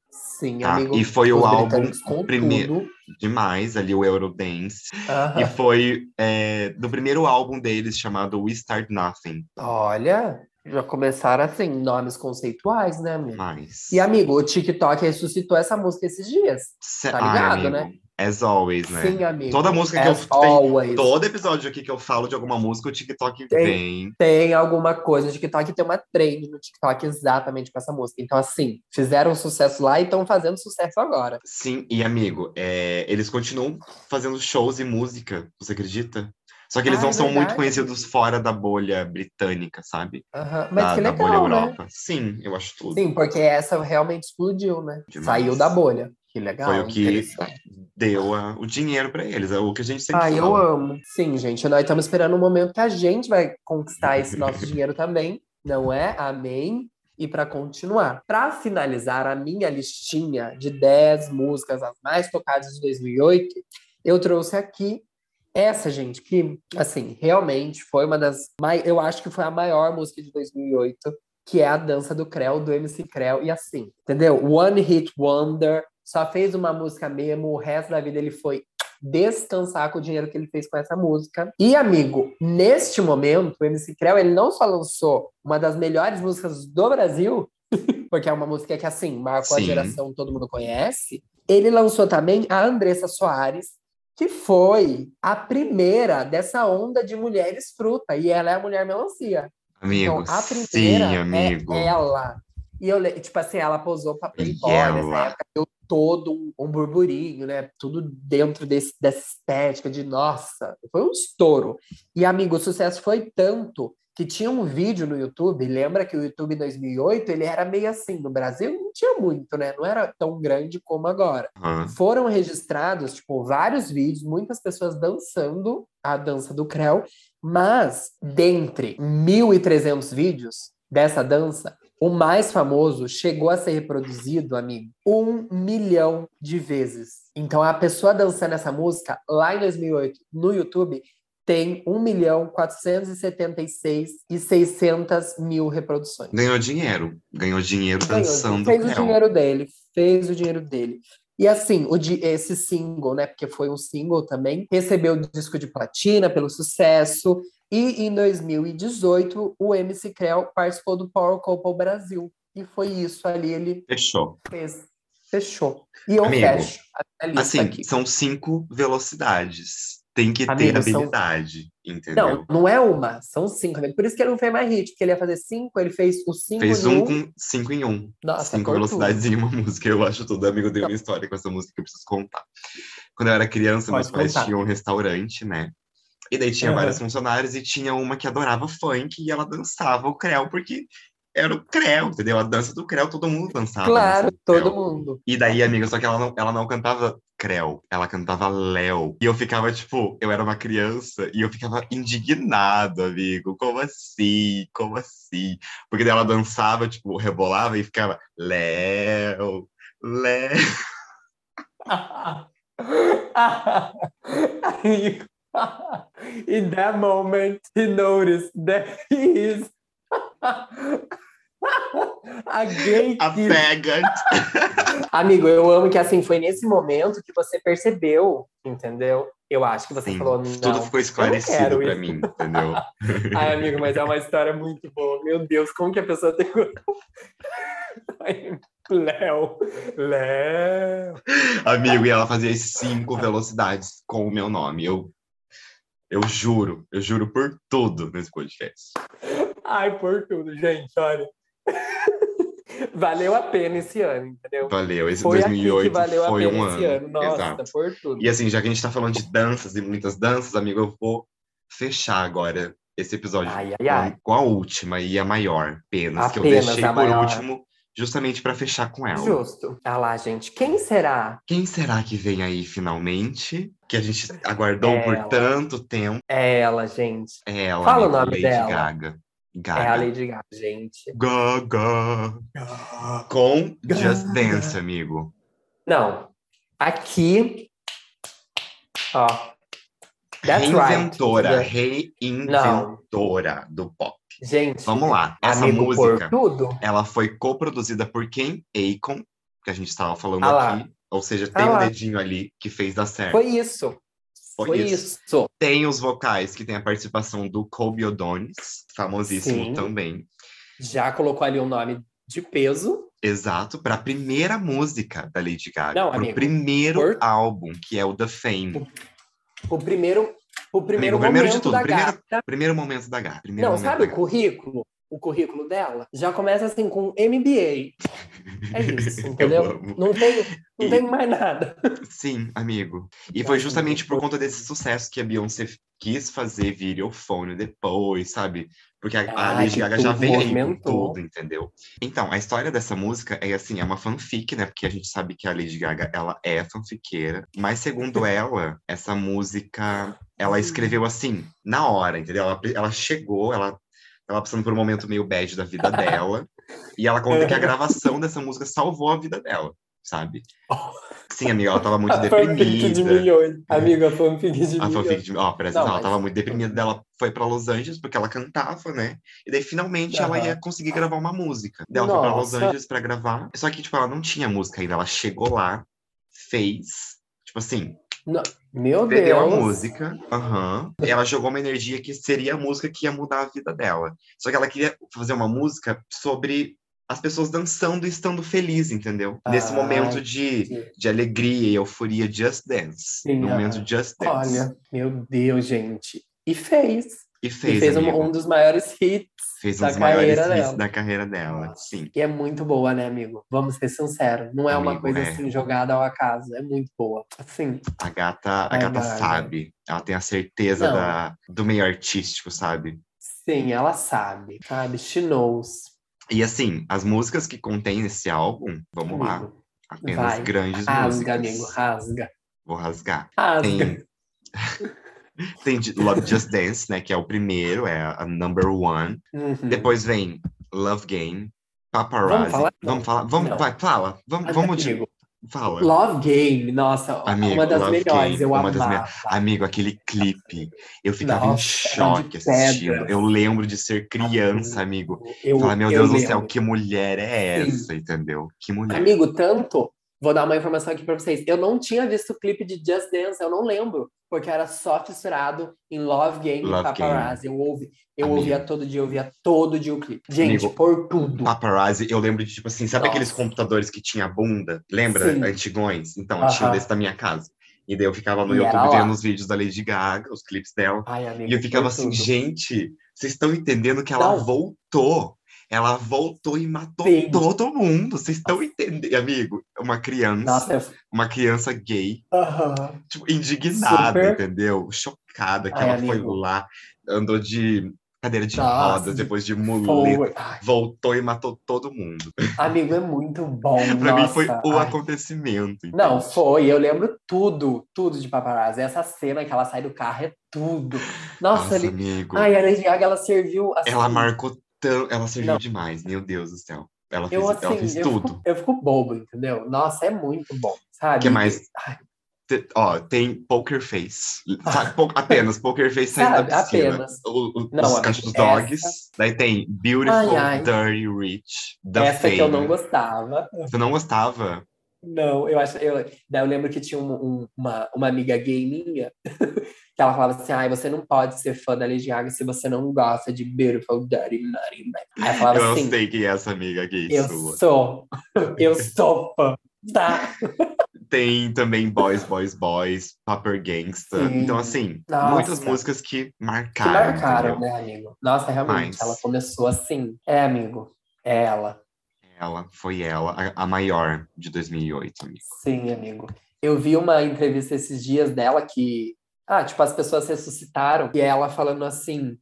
Tá, amigo. e foi o álbum primeiro-. Demais, ali o Eurodance. Aham. E foi é, do primeiro álbum deles, chamado We Start Nothing. Olha, já começaram assim, nomes conceituais, né, amigo? Mas. E, amigo, o TikTok ressuscitou essa música esses dias. Cê- tá Ai, ligado, amigo, né? As always, né? Sim, amigo. Toda música que eu As tenho- always. Todo episódio aqui que eu falo de alguma música, o TikTok Tem. vem. Tem alguma coisa no TikTok, tem uma trend no TikTok exatamente com essa música. Então, assim, fizeram sucesso lá e estão fazendo sucesso agora. Sim, e amigo, é, eles continuam fazendo shows e música, você acredita? Só que eles Ah, não é são muito verdade. conhecidos fora da bolha britânica, sabe? Aham, Mas da, que da legal, bolha né? Europa. Sim, eu acho tudo. Sim, porque essa realmente explodiu, né? Demais. Saiu da bolha. Que legal. Foi o que deu a- o dinheiro pra eles, é o que a gente sempre Ah, eu fala. amo. Sim, gente, nós estamos esperando um momento que a gente vai conquistar esse nosso dinheiro também, não é? Amém. E para continuar, para finalizar a minha listinha de 10 músicas as mais tocadas de 2008, eu trouxe aqui essa, gente, que assim, realmente foi uma das eu acho que foi a maior música de 2008, que é a dança do Creu, do MC Creu e assim, entendeu? One Hit Wonder, só fez uma música mesmo, o resto da vida ele foi descansar com o dinheiro que ele fez com essa música. E, amigo, neste momento, o MC Creu, ele não só lançou uma das melhores músicas do Brasil, porque é uma música que, assim, marcou a Sim. geração, todo mundo conhece, ele lançou também a Andressa Soares, que foi a primeira dessa onda de mulheres fruta, e ela é a mulher melancia. Amigo, Então, a primeira sim, amigo. é ela. E eu, tipo assim, ela posou pra Playboy ela? nessa época, deu todo um, um burburinho, né? Tudo dentro desse, dessa estética de, nossa, foi um estouro. E, amigo, o sucesso foi tanto que tinha um vídeo no YouTube, lembra que o YouTube em 2008, ele era meio assim, no Brasil não tinha muito, né? Não era tão grande como agora foram registrados, tipo, vários vídeos, muitas pessoas dançando a dança do Creu, mas dentre 1.300 vídeos dessa dança, o mais famoso chegou a ser reproduzido, amigo, um milhão de vezes. Então, a pessoa dançando essa música, lá em 2008, no YouTube, tem 1 milhão 476 e 600 mil reproduções. Ganhou dinheiro. Ganhou dinheiro Ganhou, dançando fez o dinheiro dele, fez o dinheiro dele. E assim, o di- esse single, né? Porque foi um single também, recebeu o disco de platina pelo sucesso. E em 2018, o MC Creu participou do Power Couple Brasil. E foi isso ali, ele Fechou. fez. Fechou. E eu Amigo, fecho Assim, aqui. são cinco velocidades. Tem que ter Amigo, são- habilidade, entendeu? Não, não é uma, são cinco. amigo. Por isso que ele não fez mais hit, porque ele ia fazer cinco, ele fez os cinco Fez em um um. com cinco em um. Nossa, cinco velocidades em uma música. Eu acho tudo. Amigo, deu uma história com essa música que eu preciso contar. Quando eu era criança, Pode meus pais contar. tinham um restaurante, né? E daí tinha Aham. vários funcionários e tinha uma que adorava funk e ela dançava o creu, porque era o creu, entendeu? A dança do creu, todo mundo dançava. Claro, todo mundo. E daí, amiga, só que ela não, ela não cantava Creu, ela cantava Léo. E eu ficava, tipo, eu era uma criança e eu ficava indignado, amigo. Como assim? Como assim? Porque daí ela dançava, tipo, rebolava e ficava Léo, Léo. In that moment, he noticed that he is a gay A. Pegant. Amigo, eu amo que assim foi nesse momento que você percebeu, entendeu? Eu acho que você Sim, falou, não, tudo ficou esclarecido isso. mim, entendeu? Ai, amigo, mas é uma história muito boa. Meu Deus, como que a pessoa tem. Léo, Léo. Amigo, e ela fazia cinco velocidades com o meu nome. Eu, eu juro, eu juro por tudo nesse podcast. Ai, por tudo, gente, olha. Valeu a pena esse ano, entendeu? Valeu, esse Foi 2008 aqui que valeu foi pena um esse ano. ano. Nossa, Exato. por tudo. E assim, já que a gente tá falando de danças e muitas danças, amigo, eu vou fechar agora esse episódio Ai, ai, com, a- ai. com a última e a maior, apenas, que eu deixei por maior. último, justamente pra fechar com ela. Justo. Ah lá, gente. Quem será Quem será que vem aí finalmente? Que a gente aguardou por tanto tempo. ela, gente? É ela, Fala o nome Lady dela. Gaga. É a Gaga. Lady Gaga, gente. Gaga. Com Gaga. Just Dance, amigo. Não. Aqui. Ó. That's Reinventora, right. reinventora do pop. Gente. Vamos lá. Essa música, ela foi coproduzida por quem? Akon, que a gente estava falando Ah aqui. Ou seja, Ah tem um lá. dedinho ali que fez dar certo. Foi isso. Foi isso. isso. Tem os vocais, que tem a participação do Kobe Odonis, famosíssimo Sim. também. Já colocou ali um nome de peso. Exato, para a primeira música da Lady Gaga. Não, Para o amigo, primeiro por- álbum, que é o The Fame. O primeiro, o primeiro Amigo, primeiro de momento tudo, da primeiro- gata. Primeiro momento da Gaga. Primeiro Não, sabe o currículo? O currículo dela já começa assim com MBA. É isso, Eu entendeu? Não tem, não E- tem mais nada. Sim, amigo. E foi justamente por conta desse sucesso que a Beyoncé quis fazer videofone depois, sabe? Porque a, a Ah, Lady que Gaga já veio aí com movimentou. tudo, entendeu? Então, a história dessa música é assim, é uma fanfic, né? Porque a gente sabe que a Lady Gaga, ela é fanfiqueira. Mas segundo ela, essa música, ela escreveu assim, na hora, entendeu? Ela, ela chegou, ela tava passando por um momento meio bad da vida dela. e ela conta que a gravação dessa música salvou a vida dela, sabe? Sim, amiga, ela tava muito A fanfic de deprimida. milhões. Amiga, a fanfic de A milhões. fanfic de. Ó, Não, ela tava muito deprimida dela, foi pra Los Angeles porque ela cantava, né? E daí finalmente ela Aham. ia conseguir gravar uma música. Daí ela foi pra Los Nossa. Angeles pra gravar. Só que, tipo, ela não tinha música ainda. Ela chegou lá, fez. Tipo assim, Meu perdeu Deus. a música. E ela jogou uma energia que seria a música que ia mudar a vida dela. Só que ela queria fazer uma música sobre as pessoas dançando e estando felizes, entendeu? Nesse Ah, momento de, sim. de alegria e euforia, just dance. Sim, no momento just dance. Olha, meu Deus, gente. E fez. E E fez, fez um, um dos maiores hits. Fez um da dos maiores carreira hits dela. da carreira dela, sim. E é muito boa, né, amigo? Vamos ser sinceros. Não é uma Amigo, coisa é. assim jogada ao acaso. É muito boa. Assim, A gata, a gata sabe. Ela tem a certeza Não. da, do meio artístico, sabe? sim, ela sabe. Sabe? She knows. E assim, as músicas que contém esse álbum, vamos lá. Amigo, Apenas vai. grandes Rasga, músicas. amigo. Rasga. Vou rasgar. Rasga. Tem, tem Love Just Dance, né? Que é o primeiro, é a number one. Uhum. Depois vem Love Game, Paparazzi. Vamos falar? Vamos falar? Vamos, Não. vai, fala. Vamos, Mas, vamos de. Fala. Love Game, nossa, Amigo, uma das melhores. Game, eu uma amava. Amigo, aquele clipe, eu ficava Nossa, em era choque assistindo. Eu lembro de ser criança, amigo. Eu, Falar, meu eu Deus do lembro. céu, que mulher é Sim. essa, entendeu? Que mulher. Amigo, tanto. Vou dar uma informação aqui pra vocês. Eu não tinha visto o clipe de Just Dance, eu não lembro, porque era só fissurado em Love Game Love e Paparazzi. Eu, ouvi, eu Amigo. ouvia todo dia, eu ouvia todo dia o clipe. Gente, Amigo, por tudo. Paparazzi, eu lembro de, tipo assim, sabe aqueles Nossa. computadores que tinha bunda? Lembra? Sim. Antigões? Então, eu tinha um desse da minha casa. E daí eu ficava no E YouTube vendo os vídeos da Lady Gaga, os clipes dela. Ai, amigo, E eu ficava assim, tudo. gente, vocês estão entendendo que ela Não. voltou. Ela voltou e matou Sim. todo mundo. Vocês estão entendendo, amigo? Uma criança, Nossa, eu... uma criança gay, tipo, indignada, Super. entendeu? Chocada que Ai, ela foi amigo. lá, andou de cadeira de Nossa, rodas, depois de muleta, Foi. Voltou e matou todo mundo. amigo, é muito bom. pra mim foi nossa. o Ai. acontecimento. Não, foi. Eu lembro tudo, tudo de paparazzi. Essa cena que ela sai do carro é tudo. Nossa, Nossa, ali. amigo. Ai, a Lady Gaga, ela serviu assim. ela marcou tão. Ela serviu Não. demais, meu Deus do céu. Ela fez, Eu, ela assim, fez eu tudo. Fico, eu fico bobo, entendeu? Nossa, é muito bom, sabe? Que mais? Ai, Ó, tem Poker Face. Sabe, po- apenas Poker Face saindo da piscina. apenas. O- o- Não, os cachorros essa- dogs. Daí tem Beautiful, Ai, ai. Dirty Rich, The essa Fame. que eu não gostava. Você não gostava? Não, eu acho. Eu, daí eu lembro que tinha um, um, uma, uma amiga gay minha que ela falava assim: ai, você não pode ser fã da Lady Gaga se você não gosta de Beautiful Dirty Naughty Aí eu falava eu assim, sei quem é essa amiga gay eu sua. sou, eu sou fã, tá? Tem também Boys, Boys, Boys, Paper Gangsta. Sim. Então, assim, Nossa. muitas músicas que Que marcaram. marcaram, entendeu? né, amigo? Nossa, realmente, Mas- ela começou assim. É, amigo, é ela. Ela, foi ela, a, a maior de 2008, amigo. Sim, amigo. Eu vi uma entrevista esses dias dela que, ah, tipo, as pessoas ressuscitaram. E ela falando assim,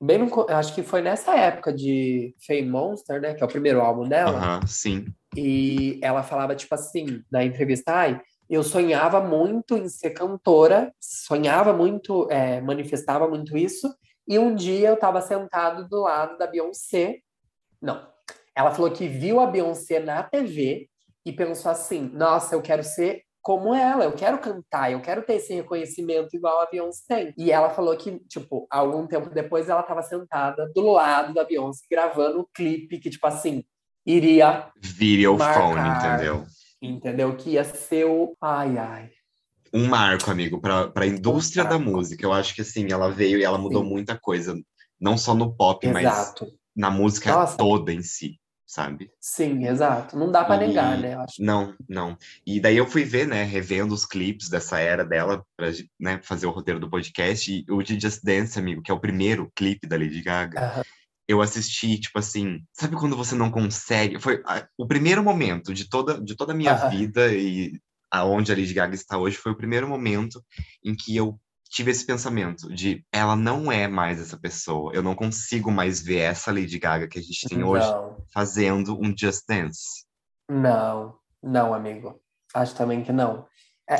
bem no, acho que foi nessa época de Fame Monster, né, que é o primeiro álbum dela, Aham, sim. e ela falava tipo assim, na entrevista, ai, eu sonhava muito em ser cantora, sonhava muito, é, manifestava muito isso, e um dia eu estava sentado do lado da Beyoncé, não, ela falou que viu a Beyoncé na TV e pensou assim: nossa, eu quero ser como ela, eu quero cantar, eu quero ter esse reconhecimento igual a Beyoncé tem. E ela falou que, tipo, algum tempo depois ela estava sentada do lado da Beyoncé gravando o clipe que, tipo assim, iria, Video phone, Marcar. entendeu? entendeu? Que ia ser o. Ai, ai. Um marco, amigo, para a indústria da música. Eu acho que, assim, ela veio e ela mudou Sim. muita coisa. Não só no pop, mas Exato. na música Nossa. toda em si, sabe? Sim, exato. Não dá pra E- negar, né? Eu acho. Não, não. E daí eu fui ver, né, revendo os clipes dessa era dela, pra né, fazer o roteiro do podcast, e o de Just Dance, amigo, que é o primeiro clipe da Lady Gaga, Aham. eu assisti, tipo assim, sabe quando você não consegue? Foi ah, o primeiro momento de toda, de toda a minha Aham. vida e aonde a Lady Gaga está hoje, foi o primeiro momento em que eu tive esse pensamento de ela não é mais essa pessoa, eu não consigo mais ver essa Lady Gaga que a gente tem hoje Não, fazendo um Just Dance. não, não, amigo. Acho também que não.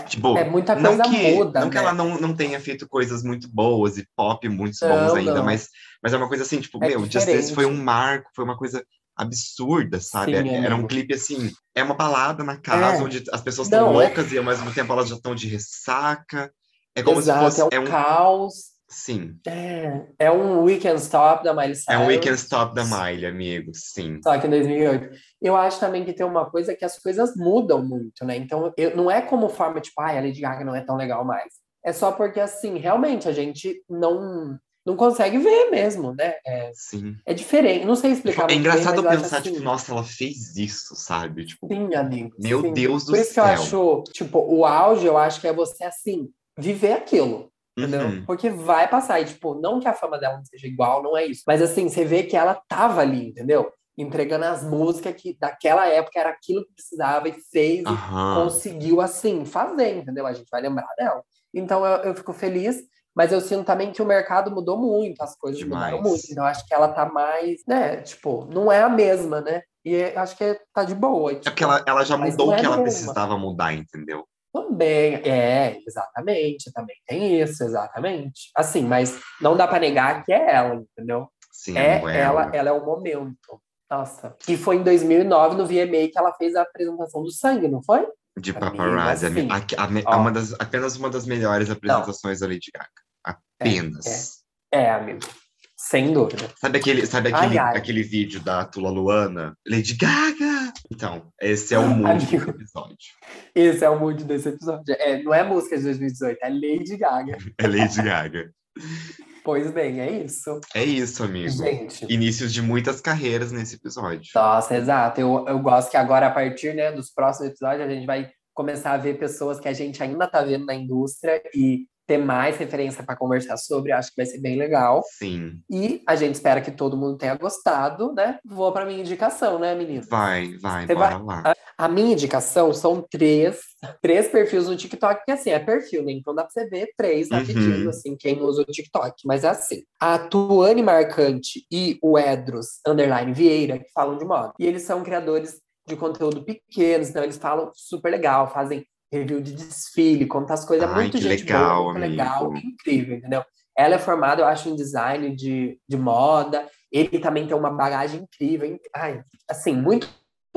Tipo, É muita não coisa que, muda, não que né? ela não, não tenha feito coisas muito boas e pop muito Não, bons ainda, não. mas, mas é uma coisa assim, tipo, É meu, Just Dance diferente. foi um marco, foi uma coisa absurda, sabe? Sim, Era- Era um clipe assim, é uma balada na casa É. onde as pessoas estão Não, é- loucas e ao mesmo tempo elas já estão de ressaca. É como Exato, se é fosse. um É um, caos. sim, É, é um Weekend Stop da Miley é um Cyrus. Weekend Stop da Miley, amigo, sim. Só que em 2008. Eu acho também que tem uma coisa que as coisas mudam muito, né? Então, eu, não é como forma, tipo, ai, a Lady Gaga não é tão legal mais. É só porque, assim, realmente a gente não, não consegue ver mesmo, né? É, Sim. é diferente. Não sei explicar É bem, engraçado acho pensar, assim, tipo, nossa, ela fez isso, sabe? Tipo, Sim, amigo. meu sim. Deus do Por isso que céu. eu acho, tipo, o auge, eu acho que é você, assim, viver aquilo. Entendeu? Uhum. Porque vai passar. E, tipo, não que a fama dela não seja igual, não é isso. Mas, assim, você vê que ela tava ali, entendeu? Entregando as músicas que daquela época era aquilo que precisava e fez e conseguiu, assim, fazer, entendeu? A gente vai lembrar dela. Então, eu, eu fico feliz. Mas eu sinto também que o mercado mudou muito, as coisas Demais. mudaram muito. Então, eu acho que ela tá mais, né? Tipo, não é a mesma, né? E acho que tá de boa. É tipo, porque ela, ela já mudou o é que ela mesmo. precisava mudar, entendeu? Também, é, exatamente, também tem isso, exatamente. Assim, mas não dá pra negar que é ela, entendeu? Sim, É amigo, ela, ela é o momento. Nossa. E foi em 2009, no VMA, que ela fez a apresentação do sangue, não foi? De paparazzi. assim, a- a- a- uma das, apenas uma das melhores apresentações da Lady Gaga. Apenas. É, amigo. Sem dúvida. Sabe aquele, sabe Ai, aquele, ai. aquele vídeo da Tula Luana? Lady Gaga! Então, esse é o Amigo. desse episódio. Esse é o mood desse episódio. É, não é música de 2018, é Lady Gaga. É Lady Gaga. Pois bem, é isso. É isso, amigo. Gente. Inícios de muitas carreiras nesse episódio. Nossa, exato. Eu, eu gosto que agora, a partir né, dos próximos episódios, a gente vai começar a ver pessoas que a gente ainda tá vendo na indústria e ter mais referência para conversar sobre. Acho que vai ser bem legal. Sim. E a gente espera que todo mundo tenha gostado, né? Vou para minha indicação, né, menino? Vai, vai, Você bora vai- lá. A minha indicação são três, três perfis no TikTok, que assim, é perfil, né? Então dá pra você ver três rapidinho, Uhum. assim, quem usa o TikTok. Mas é assim, a Tuane Marcante e o Edros Underline Vieira, que falam de moda. E eles são criadores de conteúdo pequenos, então eles falam super legal, fazem review de desfile, contam as coisas, Ai, muito gente legal, boa, muito legal, incrível, entendeu? Ela é formada, eu acho, em design de, de moda. Ele também tem uma bagagem incrível. in- Ai, assim, muito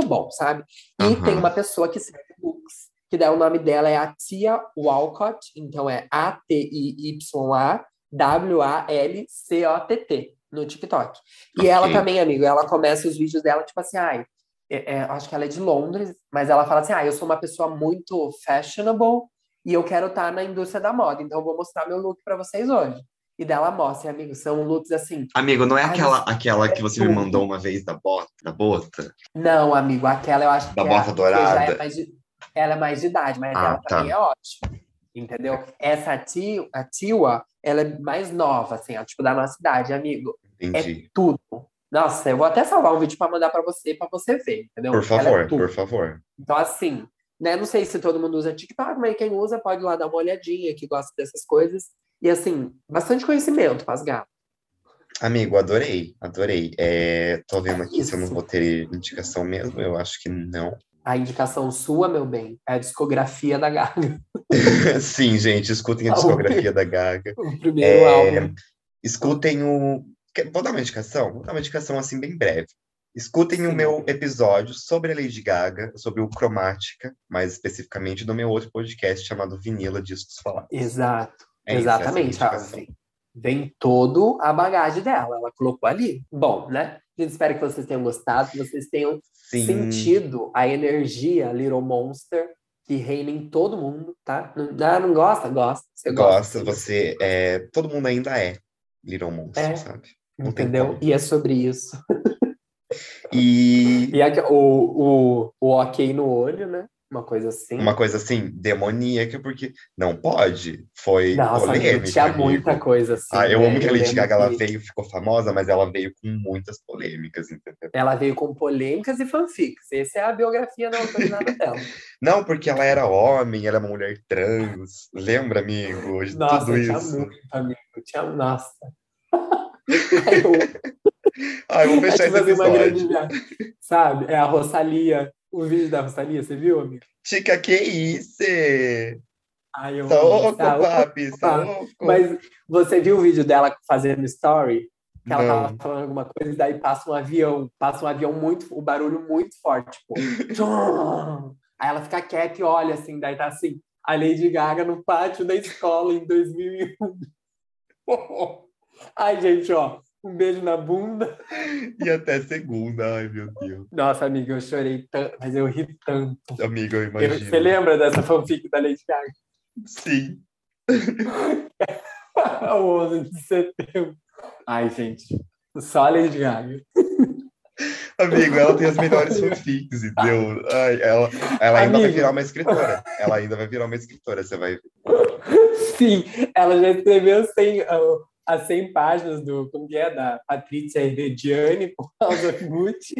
bom, sabe? E Aham. tem uma pessoa que escreve books, que daí o nome dela é a Tia Walcott, então é A-T-I-Y-A W-A-L-C-O-T-T no TikTok. E ela Ok. também, amigo, ela começa os vídeos dela, tipo assim, ai, é, é, acho que ela é de Londres, mas ela fala assim: ah, eu sou uma pessoa muito fashionable e eu quero estar na indústria da moda, então eu vou mostrar meu look para vocês hoje. E dela mostra, amigo, são looks assim. Amigo, não é aquela, aquela que você me mandou uma vez da bota, da bota? Não, amigo, aquela eu acho da que bota é, dourada. É de, ela é mais de idade, mas ah, ela tá. também é ótima. Entendeu? Essa tia, a Tiwa, ela é mais nova, assim, ó, tipo da nossa idade, amigo. Entendi. É tudo. Nossa, eu vou até salvar um vídeo para mandar para você, para você ver, entendeu? Por favor, é por favor. Então, assim, né? Não sei se todo mundo usa TikTok, mas quem usa pode ir lá dar uma olhadinha, que gosta dessas coisas. E assim, bastante conhecimento as gatas. Amigo, adorei, adorei. É, tô vendo aqui Isso. se eu não vou ter indicação mesmo, eu acho que não. A indicação sua, meu bem, é a discografia da Gaga. Sim, gente, escutem a discografia da Gaga. O primeiro é, álbum. Escutem o. Vou dar uma indicação? Vou dar uma indicação assim bem breve. Escutem Sim. o meu episódio sobre a Lady Gaga, sobre o Cromática, mais especificamente do meu outro podcast chamado Vinila Discos Falados. Exato. É Exatamente. Isso, vem, vem todo a bagagem dela, ela colocou ali. Bom, né? A gente espera que vocês tenham gostado, que vocês tenham Sim. sentido a energia Little Monster que reina em todo mundo, tá? Não, ah, não gosta? Gosta. Você gosta, gosta você é. Todo mundo ainda é Little Monster, é, sabe? Não entendeu? E é sobre isso. E, e aqui, o, o, o ok no olho, né? Uma coisa assim. Uma coisa assim, demoníaca, porque não pode. Foi Nossa, polêmica. Tinha amigo. muita coisa assim. Ah, eu né? amo que a Lady Gaga ela veio, ficou famosa, mas ela veio com muitas polêmicas, entendeu? Ela veio com polêmicas e fanfics. Essa é a biografia não autorizada dela. Não, porque ela era homem, ela é uma mulher trans. Lembra, amigo? De Nossa, tudo tinha isso. muito, amigo. Tinha... Nossa. Ai, eu... Ai, vou fechar esse episódio. Grande... Sabe? É a Rosalia. O vídeo da Rosalia, você viu, amigo? Chica, que isso? Ai, eu tá, papi, soco. Mas você viu o vídeo dela fazendo story? Que ela Não. tava falando alguma coisa e daí passa um avião. Passa um avião muito... O barulho muito forte, tipo... Aí ela fica quieta e olha assim, daí tá assim... A Lady Gaga no pátio da escola em 2001. Ai, gente, ó. Um beijo na bunda. E até segunda, ai meu Deus. Nossa, amiga, eu chorei tanto, mas eu ri tanto. Amiga, eu imagino. você lembra dessa fanfic da Lady Gaga? Sim. o 11 de setembro. Ai, gente, só a Lady Gaga. Amigo, ela tem as melhores fanfics, entendeu? Ai, ela, ela ainda Amigo. vai virar uma escritora. Ela ainda vai virar uma escritora, você vai Sim, ela já escreveu sem, uh, as 100 páginas do, como é, da Patrícia Herediani, por causa do Gucci.